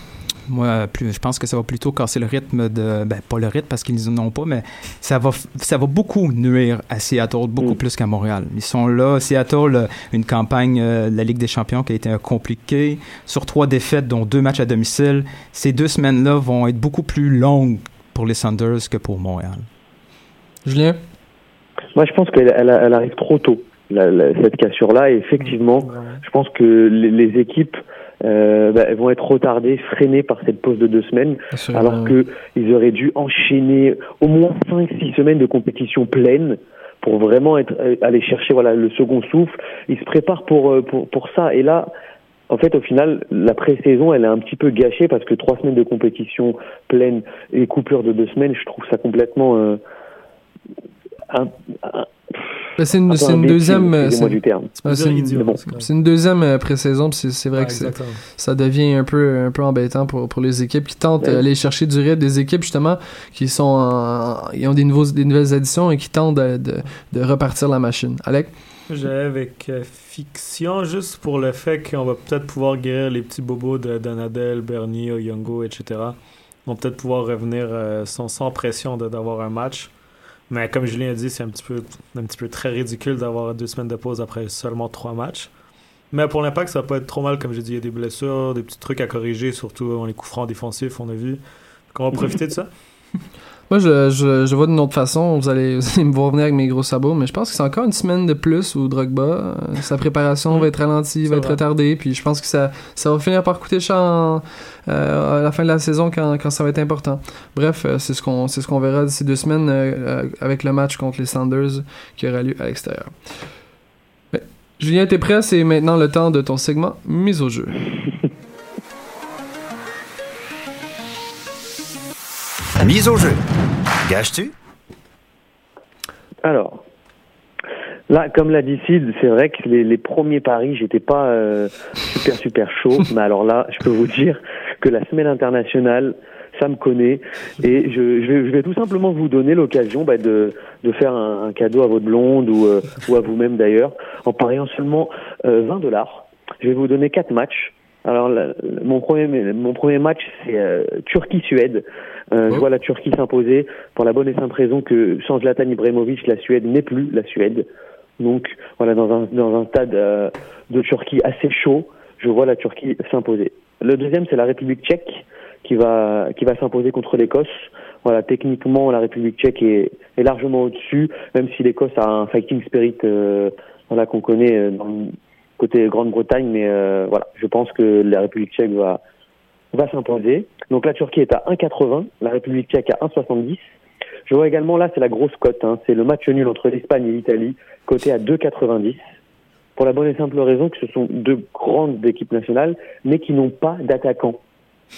Moi, plus, je pense que ça va plutôt casser le rythme de. Ben, pas le rythme parce qu'ils n'en ont pas, mais ça va, ça va beaucoup nuire à Seattle, beaucoup plus qu'à Montréal. Ils sont là. Seattle, euh, une campagne euh, de la Ligue des Champions qui a été euh, compliquée. Sur trois défaites, dont deux matchs à domicile. Ces deux semaines-là vont être beaucoup plus longues pour les Sanders que pour Montréal. Julien? Moi, je pense qu'elle elle, elle arrive trop tôt, la- la- cette cassure-là. Et effectivement, je pense que les, les équipes euh, bah, elles vont être retardées, freinées par cette pause de deux semaines, alors que ils auraient dû enchaîner au moins 5-6 semaines de compétition pleine pour vraiment être euh, aller chercher voilà le second souffle. Ils se préparent pour euh, pour pour ça. Et là, en fait, au final, la pré-saison, elle est un petit peu gâchée parce que trois semaines de compétition pleine et coupure de deux semaines, je trouve ça complètement euh, un- un- Ben, c'est un une, deuxième. euh, c'est- une, bon, deuxième pré-saison, c'est vrai Ouais, que ça devient un peu, un peu embêtant pour, pour les équipes qui tentent Ouais. d'aller chercher du rythme, des équipes justement qui sont en- ils ont des, nouveaux, des nouvelles additions et qui tentent de, de, de repartir la machine. Alec? J'allais avec euh, fiction juste pour le fait qu'on va peut-être pouvoir guérir les petits bobos de Donadel, Bernier, Oyongo, etc. On va peut-être pouvoir revenir euh, sans, sans pression d'avoir un match. Mais comme Julien a dit, c'est un petit peu un petit peu très ridicule d'avoir deux semaines de pause après seulement trois matchs. Mais pour l'impact, ça va pas être trop mal, comme j'ai dit, il y a des blessures, des petits trucs à corriger, surtout dans les coups francs défensifs, on a vu. Donc on va profiter de ça. Moi, je, je, je vois d'une autre façon. Vous allez, vous allez me voir venir avec mes gros sabots, mais je pense que c'est encore une semaine de plus où Drogba, euh, sa préparation va être ralentie, va être vrai. retardée, puis je pense que ça, ça va finir par coûter cher en- euh, à la fin de la saison quand, quand ça va être important. Bref, euh, c'est ce qu'on c'est ce qu'on verra d'ici deux semaines euh, euh, avec le match contre les Sanders qui aura lieu à l'extérieur. Julien, t'es prêt? C'est maintenant le temps de ton segment mise au jeu. Mise au jeu. Gages-tu? Alors, là, comme l'a dit Sid, c'est vrai que les, les premiers paris, j'étais pas euh, super super chaud, mais alors là, je peux vous dire que la semaine internationale, ça me connaît, et je, je, vais, je vais tout simplement vous donner l'occasion bah, de, de faire un, un cadeau à votre blonde ou, euh, ou à vous-même d'ailleurs, en pariant seulement euh, 20 dollars. Je vais vous donner quatre matchs. Alors, la- la- mon premier, mon premier match, c'est euh, Turquie-Suède. Euh, Je vois la Turquie s'imposer pour la bonne et simple raison que sans Zlatan Ibrahimovic, la Suède n'est plus la Suède. Donc, voilà, dans un, dans un stade euh, de Turquie assez chaud, je vois la Turquie s'imposer. Le deuxième, c'est la République tchèque qui va, qui va s'imposer contre l'Écosse. Voilà, techniquement, la République tchèque est, est largement au-dessus, même si l'Écosse a un fighting spirit euh, voilà, qu'on connaît euh, dans côté Grande-Bretagne, mais voilà, je pense que la République tchèque va, va s'imposer. Donc la Turquie est à 1,80, la République tchèque à 1,70. Je vois également là, c'est la grosse cote, hein, c'est le match nul entre l'Espagne et l'Italie, coté à 2,90. Pour la bonne et simple raison que ce sont deux grandes équipes nationales, mais qui n'ont pas d'attaquants.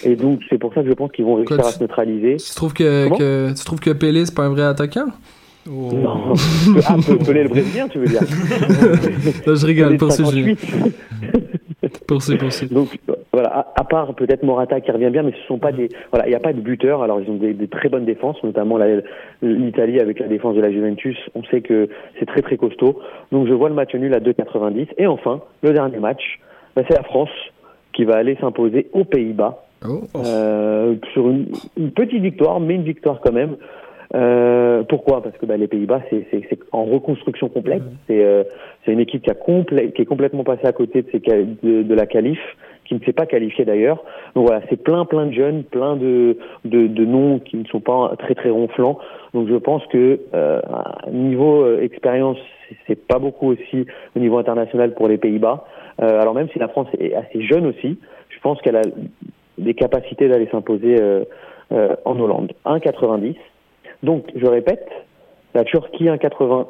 Et donc c'est pour ça que je pense qu'ils vont réussir Quoi, à se neutraliser. Tu trouves que, que tu trouves que Pelé c'est pas un vrai attaquant? Non, ah, Pelé le Brésilien, tu veux dire? Là, je rigole, poursuis, Julien. 58. Poursuis, poursuis. Donc voilà, à, à part peut-être Morata qui revient bien, mais ce sont pas des voilà, il n'y a pas de buteurs. Alors ils ont des, des très bonnes défenses, notamment l'Italie avec la défense de la Juventus. On sait que c'est très très costaud. Donc je vois le match nul à 2,90. Et enfin le dernier match, bah, c'est la France qui va aller s'imposer aux Pays-Bas Oh. euh, sur une, une petite victoire, mais une victoire quand même. Euh, pourquoi? Parce que bah, les Pays-Bas, c'est c'est- c'est en reconstruction complète. C'est euh, c'est une équipe qui, a qui est complètement passée à côté de, ses de, de la qualif, qui ne s'est pas qualifiée d'ailleurs. Donc voilà, c'est plein plein de jeunes, plein de, de, de noms qui ne sont pas très très ronflants. Donc je pense que euh, niveau euh, expérience, c'est- c'est pas beaucoup aussi au niveau international pour les Pays-Bas. Euh, alors même si la France est assez jeune aussi, je pense qu'elle a des capacités d'aller s'imposer euh, euh, en Hollande. 1,90. Donc, je répète, la Turquie 1,80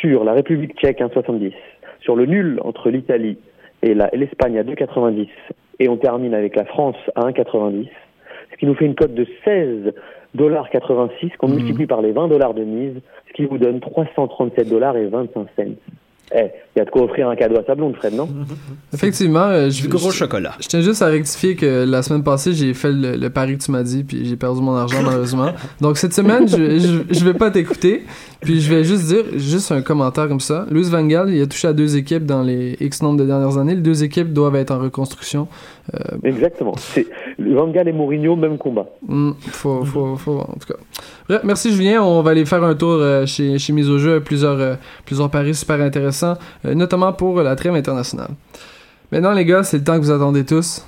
sur la République tchèque 1,70, sur le nul entre l'Italie et l'Espagne à 2,90, et on termine avec la France à 1,90, ce qui nous fait une cote de 16,86 qu'on Mhm. multiplie par les 20 dollars de mise, ce qui vous donne 337 dollars et 25 cents. Eh, y a de quoi offrir un cadeau à sa blonde, Fred, non? Effectivement, euh, je, Du gros je- chocolat. Je tiens juste à rectifier que la semaine passée, j'ai fait le, le pari que tu m'as dit, puis j'ai perdu mon argent malheureusement. Donc cette semaine, je, je, je vais pas t'écouter, puis je vais juste dire, juste un commentaire comme ça. Louis Van Gaal, il a touché à deux équipes dans les X nombre de dernières années. Les deux équipes doivent être en reconstruction. Euh, Exactement. C'est Van Gaal et Mourinho, même combat. Hmm, faut, faut, faut, en tout cas. Bref, merci Julien. On va aller faire un tour euh, chez, chez Mise au jeu. Plusieurs, euh, plusieurs paris super intéressants, euh, notamment pour la trêve internationale. Maintenant, les gars, c'est le temps que vous attendez tous.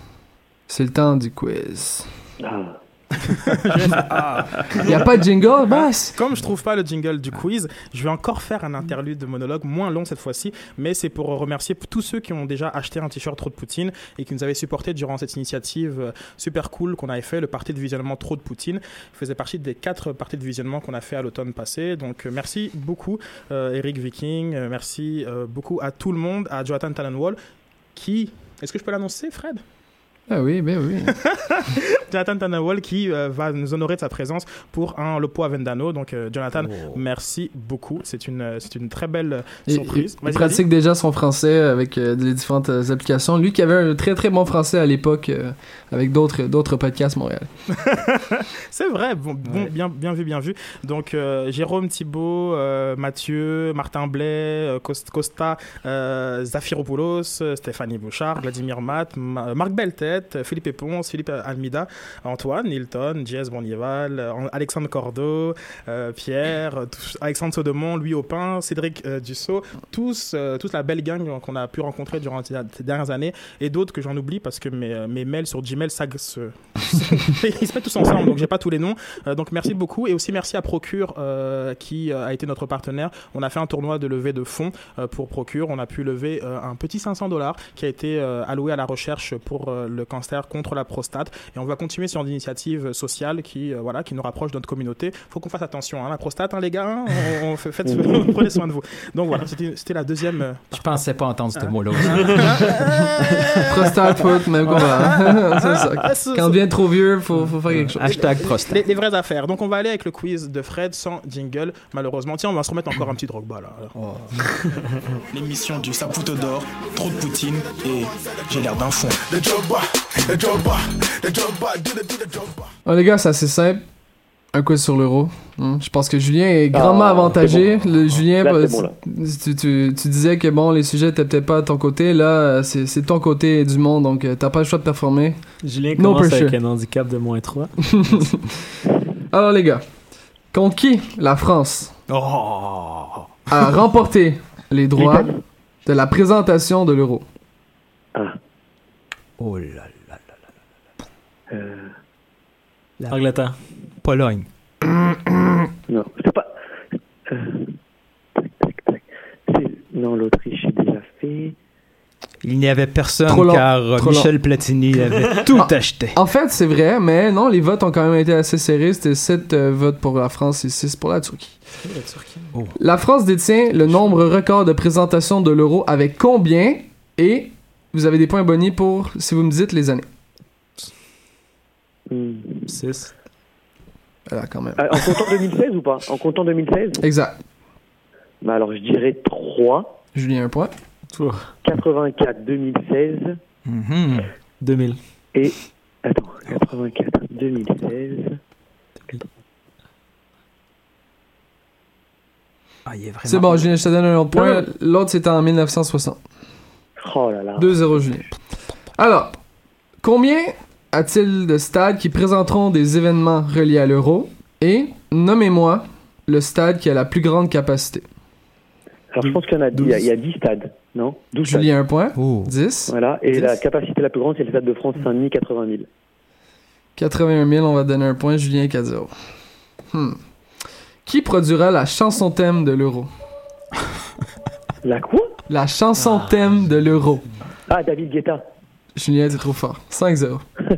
C'est le temps du quiz. Ah. Il n'y a pas de jingle, boss? Comme je trouve pas le jingle du quiz, je vais encore faire un interlude de monologue moins long cette fois-ci, mais c'est pour remercier tous ceux qui ont déjà acheté un t-shirt Trop de Poutine et qui nous avaient supporté durant cette initiative euh, super cool qu'on avait fait, le parti de visionnement Trop de Poutine. Il faisait partie des quatre parties de visionnement qu'on a fait à l'automne passé. Donc euh, merci beaucoup euh, Eric Viking, merci euh, beaucoup à tout le monde, à Jonathan Tannenwall qui... Est-ce que je peux l'annoncer, Fred? Ah oui, ben oui. Jonathan Tannenwall qui euh, va nous honorer de sa présence pour un Le Poids Vendano. Donc, euh, Jonathan, merci beaucoup. C'est une, euh, c'est une très belle Il, surprise. il pratique déjà son français avec euh, les différentes applications. Lui qui avait un très très bon français à l'époque euh, avec d'autres d'autres podcasts Montréal. C'est vrai, bon, bon, bien, bien vu, bien vu. Donc, euh, Jérôme Thibault, euh, Mathieu, Martin Blais, euh, Cost- Costa, euh, Zafiropoulos, euh, Stéphanie Bouchard, Vladimir Matt, Ma- Marc Beltet, Philippe Épons, Philippe Almida, Antoine, Nilton, Jess Bonnival, euh, Alexandre Cordeau, Pierre, Alexandre Sodemont, Louis Aupin, Cédric euh, Dussault, tous, euh, toute la belle gang qu'on a pu rencontrer durant ces dernières années et d'autres que j'en oublie parce que mes, mails sur Gmail se, ils se mettent tous ensemble, donc j'ai pas tous les noms. Euh, donc merci beaucoup et aussi merci à Procure euh, qui euh, a été notre partenaire. On a fait un tournoi de levée de fonds pour Procure. On a pu lever un petit 500 dollars qui a été alloué à la recherche pour le cancer contre la prostate. Et on va continuer sur des initiatives sociales qui, voilà, qui nous rapprochent de notre communauté. Faut qu'on fasse attention, hein, la prostate, hein, les gars. hein, on, on fait, faites, prenez soin de vous. Donc voilà, c'était la deuxième. Je pensais pas entendre ce mot-là. Prostate, foot, même combat. Ah, Quand on devient trop vieux, faut, faut faire quelque chose. Hashtag prostate. Les, les vraies affaires. Donc on va aller avec le quiz de Fred sans jingle, malheureusement. Tiens, on va se remettre encore un petit Drogba là. L'émission du Saputo d'or, trop de poutine et j'ai l'air d'un fond. Oh, les gars, c'est assez simple. Un quiz sur l'euro. Hmm, Je pense que Julien est grandement Ah, avantagé. c'est bon. Le, Julien, Là, bah, bon, là. tu, tu- tu disais que bon, les sujets étaient peut-être pas à ton côté. Là, c'est c'est ton côté du monde, donc euh, t'as pas le choix de performer. Julien No commence pressure. avec un handicap de moins 3. Alors, les gars, contre qui la France Oh. a remporté les droits de la présentation de l'euro? Ah. Oh là là. Euh, Angleterre. Pologne. non, c'est pas. Euh, tac, tac, tac. C'est- Non, l'Autriche est déjà fait. Il n'y avait personne Trop long, car euh, trop Michel Platini avait tout acheté. En fait, c'est vrai, mais non, les votes ont quand même été assez serrés. C'était 7 votes pour la France et 6 pour la Turquie. Oh. La France détient le nombre record de présentation de l'euro avec combien? Et vous avez des points bonus pour si vous me dites les années. Hmm. 6. Voilà, quand même. Ah, en comptant 2016 ou pas? En comptant 2016 Exact. bah Alors je dirais 3, Julien, un point. 84, 2016 Mhm. 2000. et. Attends, 84, 2016. Ah, il est vraiment... C'est bon, Julien, je te donne un autre point. L'autre, c'était en 1960. Oh là là. 2-0, Julien. Alors, combien a-t-il de stades qui présenteront des événements reliés à l'euro? Et nommez-moi le stade qui a la plus grande capacité. Alors je pense qu'il y en a 10, il y a- il y a 10 stades, non? 12 stades. Julien, un point. Oh. 10. Voilà, et 10. la capacité la plus grande, c'est le stade de France Saint-Denis, 80 000. 81 000, on va donner un point. Julien, 4-0. Hmm. Qui produira la chanson thème de l'euro? La quoi? La chanson thème de l'euro. Ah, David Guetta. Julien, t'es trop fort. 5-0.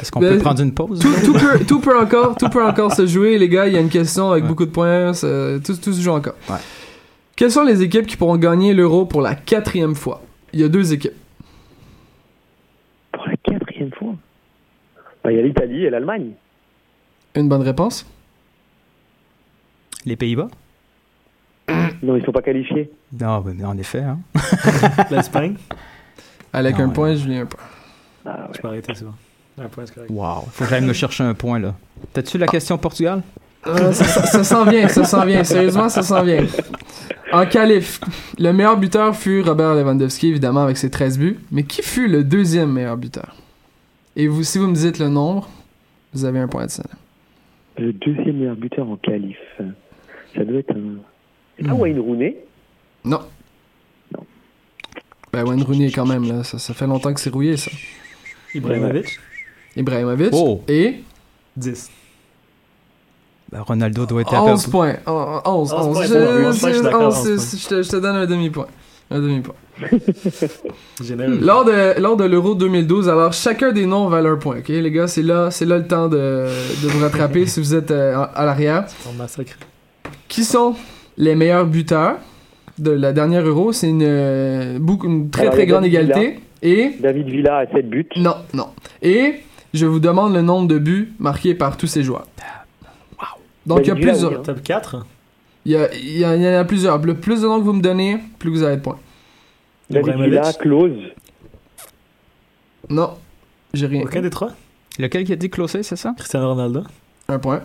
Est-ce qu'on Ben, peut prendre une pause? Tout, tout peut, tout, peut encore, tout peut encore se jouer, les gars. Il y a une question avec beaucoup de points. tout, tout se joue encore. Ouais. Quelles sont les équipes qui pourront gagner l'euro pour la quatrième fois? Il y a deux équipes. Pour la quatrième fois? Bah, Il y a l'Italie et l'Allemagne. Une bonne réponse? Les Pays-Bas? Non, ils sont pas qualifiés. Non, ben, mais en effet. Hein. L'Espagne? Avec Ah un ouais. point, Julien un point. Ah, Je peux arrêter, c'est bon. Un point, c'est correct. Wow. Faut que j'aille me chercher un point, là. T'as-tu la question Portugal? Euh, ça, ça- ça s'en vient, ça s'en vient. Sérieusement, ça s'en vient. En qualif, le meilleur buteur fut Robert Lewandowski, évidemment, avec ses 13 buts. Mais qui fut le deuxième meilleur buteur? Et vous, si vous me dites le nombre, vous avez un point de ça. Le deuxième meilleur buteur en qualif. Ça doit être un. C'est pas Wayne Rooney? Non. Ben, Wayne Rooney, quand même, là. Ça, ça fait longtemps que c'est rouillé, ça. Ibrahimovic. Ibrahimovic. Oh. Et 10. Ben, Ronaldo doit être à 11 peu- points. Oh, 11, 11 11. points, Je- c'est bon. 11 points, je suis c'est- d'accord, 11, 11 c'est- points. Je te- je te donne un demi-point. Un demi-point. Lors de, lors de l'Euro 2012, alors chacun des noms valent un point, ok? Les gars, c'est là, c'est là le temps de, de vous rattraper si vous êtes euh, à- à l'arrière. Qui sont les meilleurs buteurs? De la dernière Euro C'est une, euh, beaucoup, une très Alors, très grande David égalité. Et David Villa a 7 buts. non, non. Et je vous demande le nombre de buts marqués par tous ces joueurs. Donc il y a Villa, plusieurs. oui, hein. Top 4. Il y, a, il y a- il y en a plusieurs. Le plus de noms que vous me donnez, plus vous avez de points. David. Villa, Klose. Non, j'ai rien. Aucun des trois. Lequel qui a dit closé, c'est ça? Cristiano Ronaldo. Un point.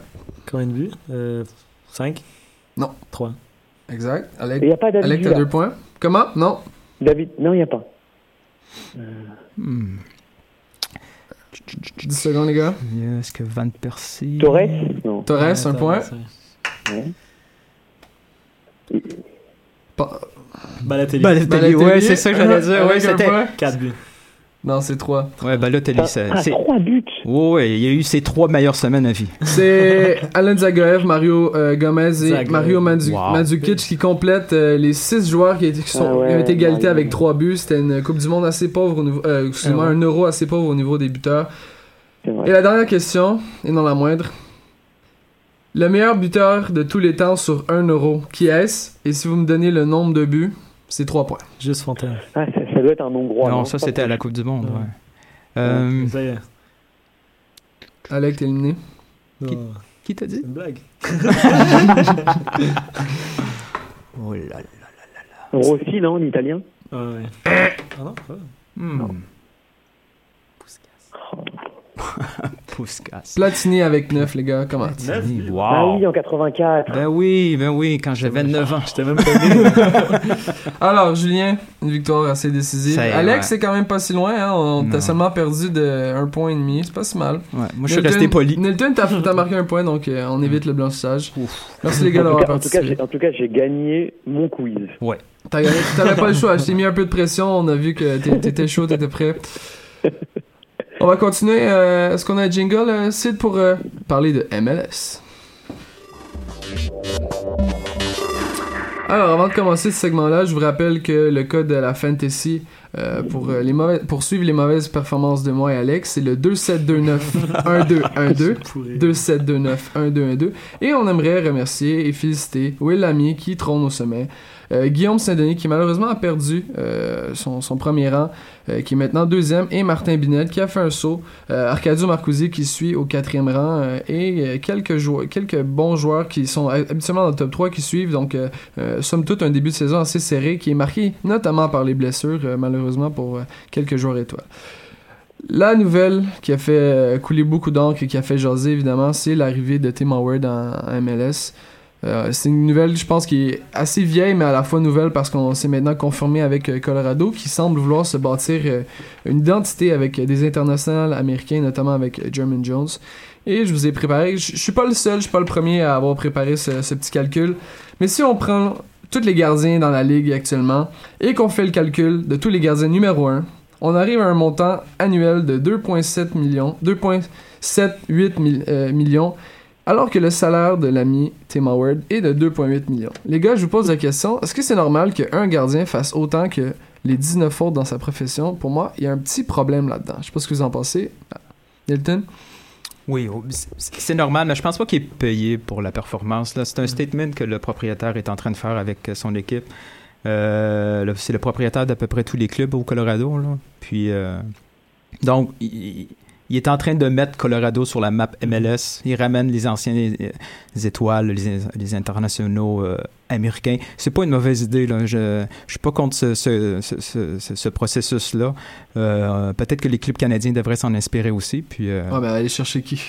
Combien de buts euh, 5 Non. 3. Exact. Il Alex, n'y a pas David Alex t'as deux points. Comment? Non. David... Non, il n'y a pas. Hmm. 10 secondes, les gars. Est-ce que Van Persie... Torres? Non. Torres, un point. Ouais. Pa- Balotelli. Balotelli, ouais, c'est ça que j'allais dire. Ouais, c'était... point. 4 buts. Non, c'est 3. Ouais, Balotelli, c'est... Ah, c'est- 3 buts Ouais, ouais, il y a eu ses trois meilleures semaines à vie. C'est Alan Zagoev, Mario euh, Gomez et. Mario Mandzu- Wow. Mandzukic qui complètent euh, les 6 joueurs qui, sont, Ah ouais, ont été égalité Mario. avec 3 buts. C'était une Coupe du Monde assez pauvre au niveau. Euh, excusez-moi, Ah ouais. un euro assez pauvre au niveau des buteurs. C'est Et la dernière question, et non la moindre. Le meilleur buteur de tous les temps sur 1 euro, qui est-ce? Et si vous me donnez le nombre de buts, c'est 3 points. Juste Fontaine. Ah, ça, ça doit être un Hongrois. non, non? ça Pas c'était à la. Coupe du Monde, Ouais. ouais. Euh, Ça y est. Alec, t'es éliminé? Qui- Non, qui t'a dit? C'est une blague. Oh là là. Rossi, non, en italien Ah ouais. Ah non, ouais. Hmm. Puskas. Platini avec 9, les gars, comment? Buts. Wow. Ah oui, en 84. Ben oui, ben oui, quand j'avais 9 ans. J'étais même pas né. Alors, Julien, une victoire assez décisive. Est, Alex, ouais. c'est quand même pas si loin. Hein? On t'a seulement perdu de un point et demi. C'est pas si mal. Ouais, moi je suis resté poli. Nilton, t'as marqué un point, donc euh, on évite le blanchissage. Merci les gars En tout, d'avoir participé. j'ai, en tout cas, j'ai gagné mon quiz. Gagné- T'avais pas le choix. Je t'ai mis un peu de pression. On a vu que t'é- t'étais chaud, t'étais prêt. On va continuer. euh, Est-ce qu'on a un jingle, euh, Sid, pour euh, parler de MLS? Alors, avant de commencer ce segment-là, je vous rappelle que le code de la Fantasy euh, pour, les mauvais, pour suivre les mauvaises performances de moi et Alex, c'est le 2729-1212. 2729-1212. Et on aimerait remercier et féliciter Will Lamy qui trône au sommet. Euh, Guillaume Saint-Denis qui malheureusement a perdu euh, son, premier rang, euh, qui est maintenant deuxième, et Martin Binet qui a fait un saut. Arcadio Marcusi qui suit au quatrième rang, et quelques, quelques bons joueurs qui sont habituellement dans le top 3 qui suivent. Donc, somme toute, un début de saison assez serré qui est marqué notamment par les blessures, malheureusement pour quelques joueurs étoiles. La nouvelle qui a fait couler beaucoup d'encre et qui a fait jaser, évidemment, c'est l'arrivée de Tim Howard en MLS. Euh, c'est une nouvelle, je pense, qui est assez vieille, mais à la fois nouvelle parce qu'on s'est maintenant confirmé avec euh, Colorado, qui semble vouloir se bâtir euh, une identité avec des internationaux américains, notamment avec Jermaine Jones. Et je vous ai préparé, je suis pas le seul, je suis pas le premier à avoir préparé ce, petit calcul, mais si on prend tous les gardiens dans la ligue actuellement et qu'on fait le calcul de tous les gardiens numéro 1, on arrive à un montant annuel de 2,7 millions, 2,78 mi- millions, alors que le salaire de l'ami Tim Howard est de 2,8 millions. Les gars, je vous pose la question, est-ce que c'est normal qu'un gardien fasse autant que les 19 fautes dans sa profession? Pour moi, il y a un petit problème là-dedans. Je sais pas ce que vous en pensez. Nilton? Oui, oh, c'est- normal, mais je pense pas qu'il est payé pour la performance. C'est un statement que le propriétaire est en train de faire avec son équipe. Euh, c'est le propriétaire d'à peu près tous les clubs au Colorado. Là. Puis, euh, donc, il, il est en train de mettre Colorado sur la map MLS. Il ramène les anciennes euh, les étoiles, les, les internationaux euh, américains. C'est pas une mauvaise idée. Là. Je, je suis pas contre ce, ce, ce, ce, ce processus-là. Euh, Peut-être que les clubs canadiens devraient s'en inspirer aussi. Puis, euh, Ouais, ben, aller chercher qui?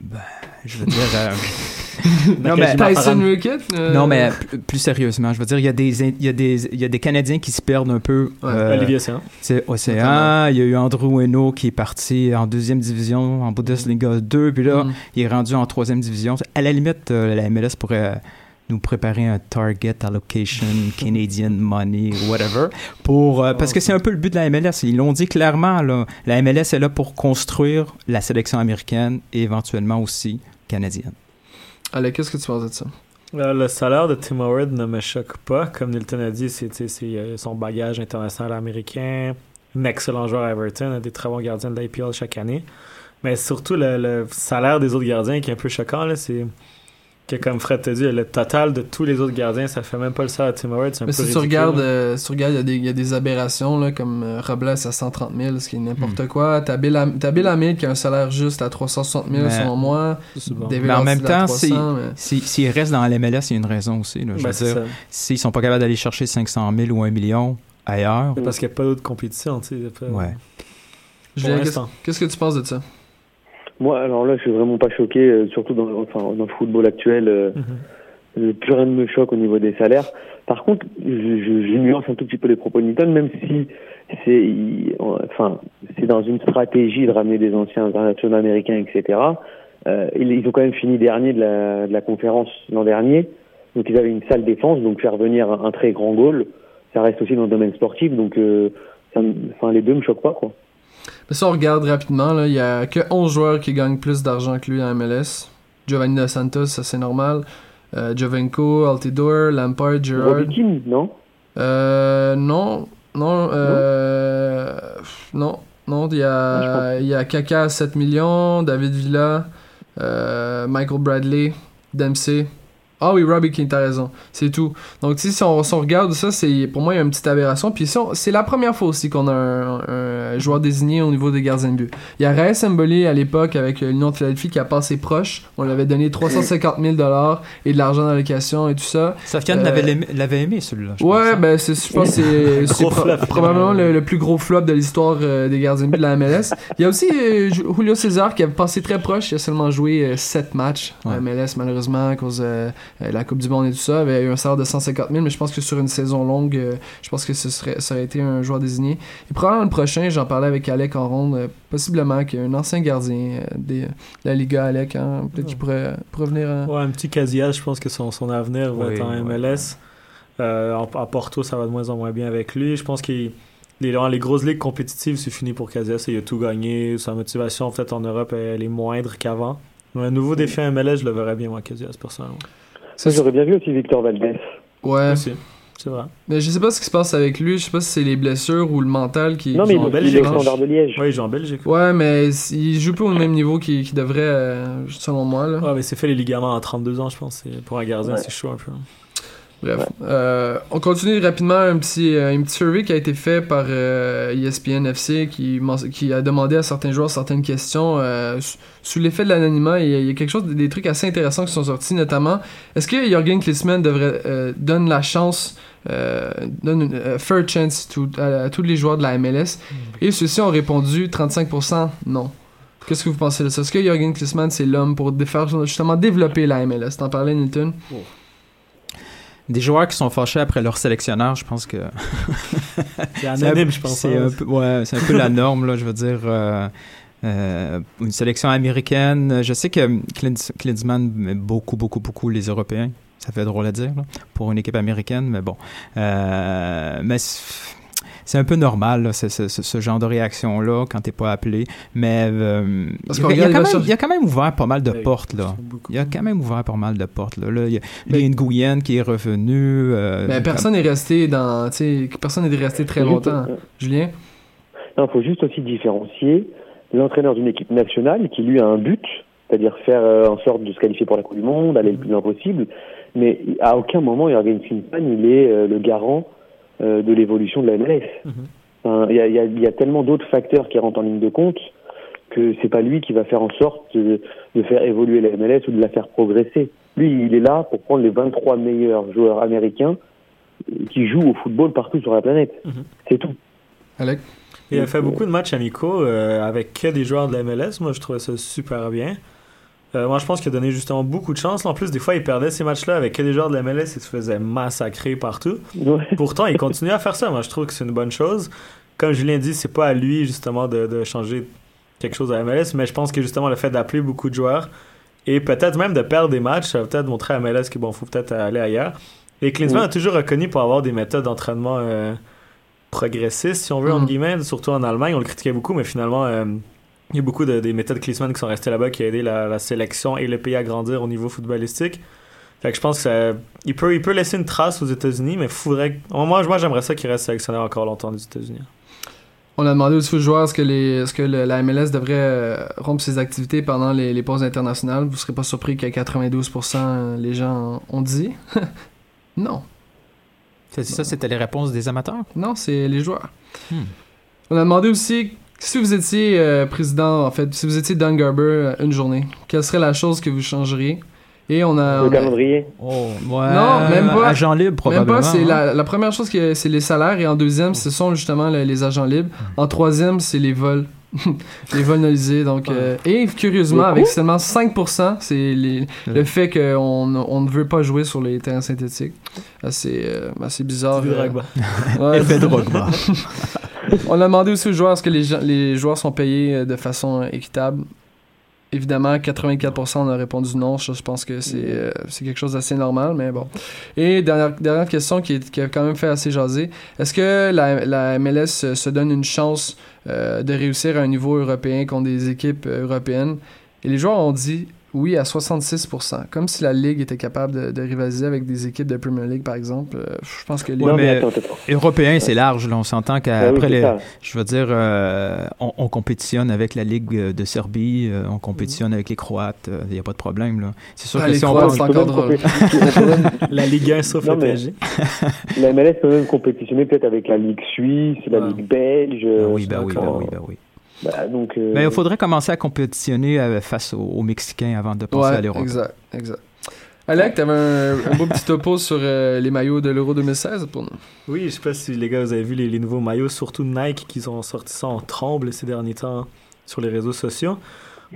ben, je veux dire. euh, Non, mais Tyson Rickett euh, Non, mais p- plus sérieusement, je veux dire, il y a des, il y a des, il y a des Canadiens qui se perdent un peu. Ouais, Olivier Océan. C'est Océan. Il y a eu Andrew Hainaut qui est parti en deuxième division, en Bundesliga 2, puis là, Mm. il est rendu en troisième division. À la limite, euh, la MLS pourrait euh, nous préparer un target allocation, Canadian money, whatever, pour, euh, parce que c'est un peu le but de la MLS. Ils l'ont dit clairement, là, la MLS est là pour construire la sélection américaine et éventuellement aussi canadienne. Allez, qu'est-ce que tu penses de ça? Euh, le salaire de Tim Howard ne me choque pas. Comme Nilton a dit, c'est euh, son bagage international américain. Un excellent joueur à Everton, des très bons gardiens de l'IPL chaque année. Mais surtout, le, le salaire des autres gardiens qui est un peu choquant, c'est que, comme Fred t'a dit, le total de tous les autres gardiens, ça fait même pas le salaire de Tim Howard. C'est un Mais peu si tu regardes, euh, si tu regardes, il y a des- il y, a des aberrations, là, comme euh, Robles à 130 000, ce qui est n'importe Hmm. quoi. T'as Bill, Ham- t'as Bill Hamid qui a un salaire juste à 360 000, Mais- selon moi. C'est bon. David Mais en même à temps, 300, si- mais- si- s'ils restent dans la MLS, il y a une raison aussi. Là, je Ben, veux dire, ça. s'ils sont pas capables d'aller chercher 500 000 ou 1 million ailleurs, Parce qu'il n'y a pas d'autre compétition, tu sais. pas- ouais. Julien, qu'est-ce l'instant. qu'est-ce que tu penses de ça? Moi, alors là, je suis vraiment pas choqué, euh, surtout dans, le- enfin, dans le football actuel. euh, Mhm. euh, plus rien ne me choque au niveau des salaires. Par contre, je, je, je nuance un tout petit peu les propos de Newton, même si c'est, enfin, c'est dans une stratégie de ramener des anciens internationaux américains, etc. Euh, ils, ils ont quand même fini dernier de la, de la conférence l'an dernier, donc ils avaient une sale défense, donc faire venir un, un très grand goal, ça reste aussi dans le domaine sportif, donc enfin, les deux me choquent pas, quoi. Mais si on regarde rapidement, il y a que 11 joueurs qui gagnent plus d'argent que lui en MLS. Giovanni Dos Santos, ça c'est normal. Euh, Jovenko, Altidore, Lampard, Gerrard. Robbie Keane, non? Euh, non, non, euh, non, non, il y a, il y a Kaka à 7 millions, David Villa, euh, Michael Bradley, Dempsey. Ah oui, Robbie King, t'as raison. C'est tout. Donc, si on, si on regarde ça, c'est pour moi, il y a une petite aberration. Puis, si c'est la première fois aussi qu'on a un, un joueur désigné au niveau des gardiens de but. Il y a Reyes Mboli à l'époque avec l'Union de Philadelphie qui a passé proche. On lui avait donné 350 000 et de l'argent d'allocation et tout ça. Safiane Euh, l'avait aimé, aimé, celui-là. Ouais, pense, hein. ben c'est, je pense que c'est, pro- probablement le, le plus gros flop de l'histoire euh, des gardiens de but de la MLS. Il y a aussi euh, Ju- Julio César qui avait passé très proche. Il a seulement joué 7 matchs en Ouais. MLS malheureusement à cause de euh, la Coupe du Monde et tout ça. Il avait eu un salaire de 150 000, mais je pense que sur une saison longue, euh, je pense que ce serait, ça aurait été un joueur désigné. Et probablement le prochain, j'en parlais avec Alec en ronde, euh, possiblement qu'il y a un ancien gardien euh, des, de la Liga, Alec, hein, peut-être qu'il pourrait, pourrait venir. euh, Ouais, un petit Casillas, je pense que son, son avenir va Oui, être en ouais, MLS. Euh, en- à Porto, ça va de moins en moins bien avec lui. Je pense que les, dans les grosses ligues compétitives, c'est fini pour Casillas. Il a tout gagné. Sa motivation, peut-être en Europe, elle est moindre qu'avant. Mais Un nouveau défi à MLS, je le verrais bien, moi, Casillas, personnellement. Ça, j'aurais bien vu aussi Victor Valdez. Ouais. Aussi, c'est vrai. Mais je sais pas ce qui se passe avec lui. Je sais pas si c'est les blessures ou le mental qui. Non, mais il- ont- il est standard de Liège. Oui, il joue en Belgique. Ouais, mais il joue pas au même niveau qu'il devrait, euh, selon moi. Là. Ouais, mais c'est fait les ligaments à 32 ans, je pense. Pour un gardien, Ouais. c'est chaud un peu. Bref. Euh, on continue rapidement un petit, euh, une petite survey qui a été fait par euh, ESPN FC qui, a demandé à certains joueurs certaines questions. euh, sous- l'effet de l'anonymat, il y, a, quelque chose, des trucs assez intéressants qui sont sortis, notamment est-ce que Jürgen Klinsmann devrait donne la chance, donne une fair chance to- à, à tous les joueurs de la MLS Et ceux-ci ont répondu 35% non. Qu'est-ce que vous pensez de ça? Est-ce que Jürgen Klinsmann, c'est l'homme pour justement développer la MLS? T'en parlais, Newton? Des joueurs qui sont fâchés après leur sélectionneur, je pense que. C'est anonyme, je pense, C'est un peu, ouais, c'est un peu la norme, là, je veux dire. euh, euh, une sélection américaine. Je sais que Klins- Klinsmann aime beaucoup, beaucoup, beaucoup les Européens. Ça fait drôle à dire, là, pour une équipe américaine, mais bon. Euh, mais c'est- un peu normal, là, ce, genre de réaction-là, quand t'es pas appelé. Mais euh, Parce il, qu'on a- il quand même, chercher- il a quand même ouvert pas mal de Ouais, portes, là. Il a quand même ouvert pas mal de portes, là. Là, il y a Mais- Lynn Nguyen qui est revenu. euh, Mais personne n'est resté dans. tu sais, personne n'est resté très longtemps. euh, Julien? Il faut juste aussi différencier l'entraîneur d'une équipe nationale qui lui a un but, c'est-à-dire faire euh, en sorte de se qualifier pour la Coupe du Monde, aller le plus loin possible, mais à aucun moment Jürgen Klinsmann il est euh, le garant euh, de l'évolution de la MLS. Mhm. Enfin, Il y, a, il y a- il y a tellement d'autres facteurs qui rentrent en ligne de compte que c'est pas lui qui va faire en sorte de, de faire évoluer la MLS ou de la faire progresser. Lui, il est là pour prendre les 23 meilleurs joueurs américains qui jouent au football partout sur la planète. C'est tout. Alec? Il a fait beaucoup de matchs amicaux euh, avec que des joueurs de la MLS. Moi, je trouvais ça super bien. Euh, moi, je pense qu'il a donné justement beaucoup de chance. En plus, des fois, il perdait ces matchs-là avec que des joueurs de la MLS et se faisait massacrer partout. Pourtant, il continue à faire ça. Moi, je trouve que c'est une bonne chose. Comme Julien dit, c'est pas à lui, justement, de, de changer quelque chose à la MLS, mais je pense que justement, le fait d'appeler beaucoup de joueurs et peut-être même de perdre des matchs, ça va peut-être montrer à MLS qu'il bon, faut peut-être aller ailleurs. Et Klinsmann Oui. a toujours reconnu pour avoir des méthodes d'entraînement euh, progressistes, si on veut, Mhm. entre guillemets, surtout en Allemagne. On le critiquait beaucoup, mais finalement, euh, il y a beaucoup de, des méthodes Klinsmann qui sont restées là-bas, qui a aidé la, la sélection et le pays à grandir au niveau footballistique. Fait que je pense que ça- il, peut, il peut laisser une trace aux États-Unis, mais faudrait. Moi, moi j'aimerais ça qu'il reste sélectionneur encore longtemps des États-Unis. On a demandé aussi aux joueurs est-ce que, les, est-ce que le- la MLS devrait euh, rompre ses activités pendant les, les pauses internationales? Vous serez pas surpris que 92% les gens ont dit non. Ça, c'était les réponses des amateurs? Non, c'est les joueurs. Hmm. On a demandé aussi si vous étiez euh, président, en fait, si vous étiez Don Garber euh, une journée, quelle serait la chose que vous changeriez? Et on a. Le on a- calendrier. Oh, ouais. Non, même pas. Agent libre, probablement. Même pas, c'est hein. la, la première chose, que c'est les salaires, et en deuxième, ce sont justement le- les agents libres. En troisième, c'est les vols. les vols nolisés. Donc, euh, et curieusement, avec seulement 5%, c'est les- le fait qu'on on ne veut pas jouer sur les terrains synthétiques. Assez, euh, assez bizarre. Du euh. Ouais. Effet Drogba. On a demandé aussi aux joueurs est-ce que les, les joueurs sont payés euh, de façon euh, équitable? Évidemment, 84% on a répondu non. Je, pense que c'est euh, quelque chose d'assez normal, mais bon. Et dernière, dernière question qui, est- qui a quand même fait assez jaser. Est-ce que la, la MLS se se donne une chance euh, de réussir à un niveau européen contre des équipes euh, européennes? Et les joueurs ont dit oui à 66%. Comme si la Ligue était capable de, de rivaliser avec des équipes de Premier League, par exemple. Euh, je pense que les... Ouais, Non, mais mais attends, attends. européen, c'est large. Là. On s'entend Ah oui, qu'après, les, ça. je veux dire, euh, on, on compétitionne avec la Ligue de Serbie, euh, on compétitionne avec les Croates. Il n'y a pas de problème. là. C'est sûr Ah, que les si on Croates, parle- c'est On peut encore drôle. La Ligue 1 sauf Non, le mais- PSG. La MLS peut même compétitionner peut-être avec la Ligue suisse, la Ouais. Ligue belge. Ben oui, ben oui, ben oui, ben oui. Bah, donc, euh, Mais il faudrait commencer à compétitionner euh, face aux, aux Mexicains avant de penser Ouais, à l'Europe. exact, exact. Alec, t'avais un, un beau petit topo sur euh, les maillots de l'Euro 2016 pour nous. Oui, je sais pas si les gars vous avez vu les, les nouveaux maillots, surtout Nike, qui ont sorti ça en tremble ces derniers temps sur les réseaux sociaux.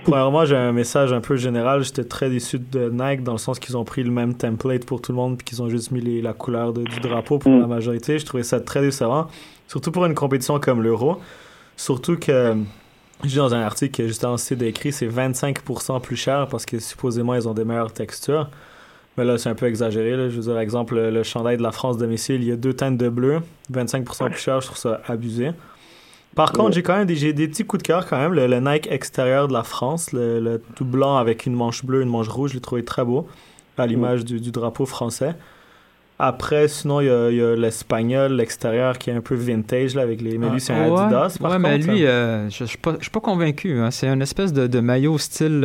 Premièrement, j'ai un message un peu général. J'étais très déçu de Nike dans le sens qu'ils ont pris le même template pour tout le monde puis qu'ils ont juste mis les- la couleur de- du drapeau pour Mm. la majorité. Je trouvais ça très décevant, surtout pour une compétition comme l'Euro. Surtout que, j'ai dans un article que justement c'est décrit, c'est 25% plus cher parce que supposément ils ont des meilleures textures. Mais là, c'est un peu exagéré. Là. Je veux dire, exemple, le, chandail de la France domicile, il y a deux teintes de bleu, 25% plus cher, je trouve ça abusé. Par contre, Ouais. j'ai quand même des, petits coups de cœur quand même. Le, le Nike extérieur de la France, le, le tout blanc avec une manche bleue, une manche rouge, je l'ai trouvé très beau, à l'image du, du drapeau français. Après, sinon, il y a, il y a l'espagnol, l'extérieur qui est un peu vintage, là, avec les... Mais lui, c'est un Ah, ouais, Adidas, par ouais, mais contre, lui, hein. euh, je ne suis pas, suis pas convaincu. hein. C'est une espèce de, de maillot style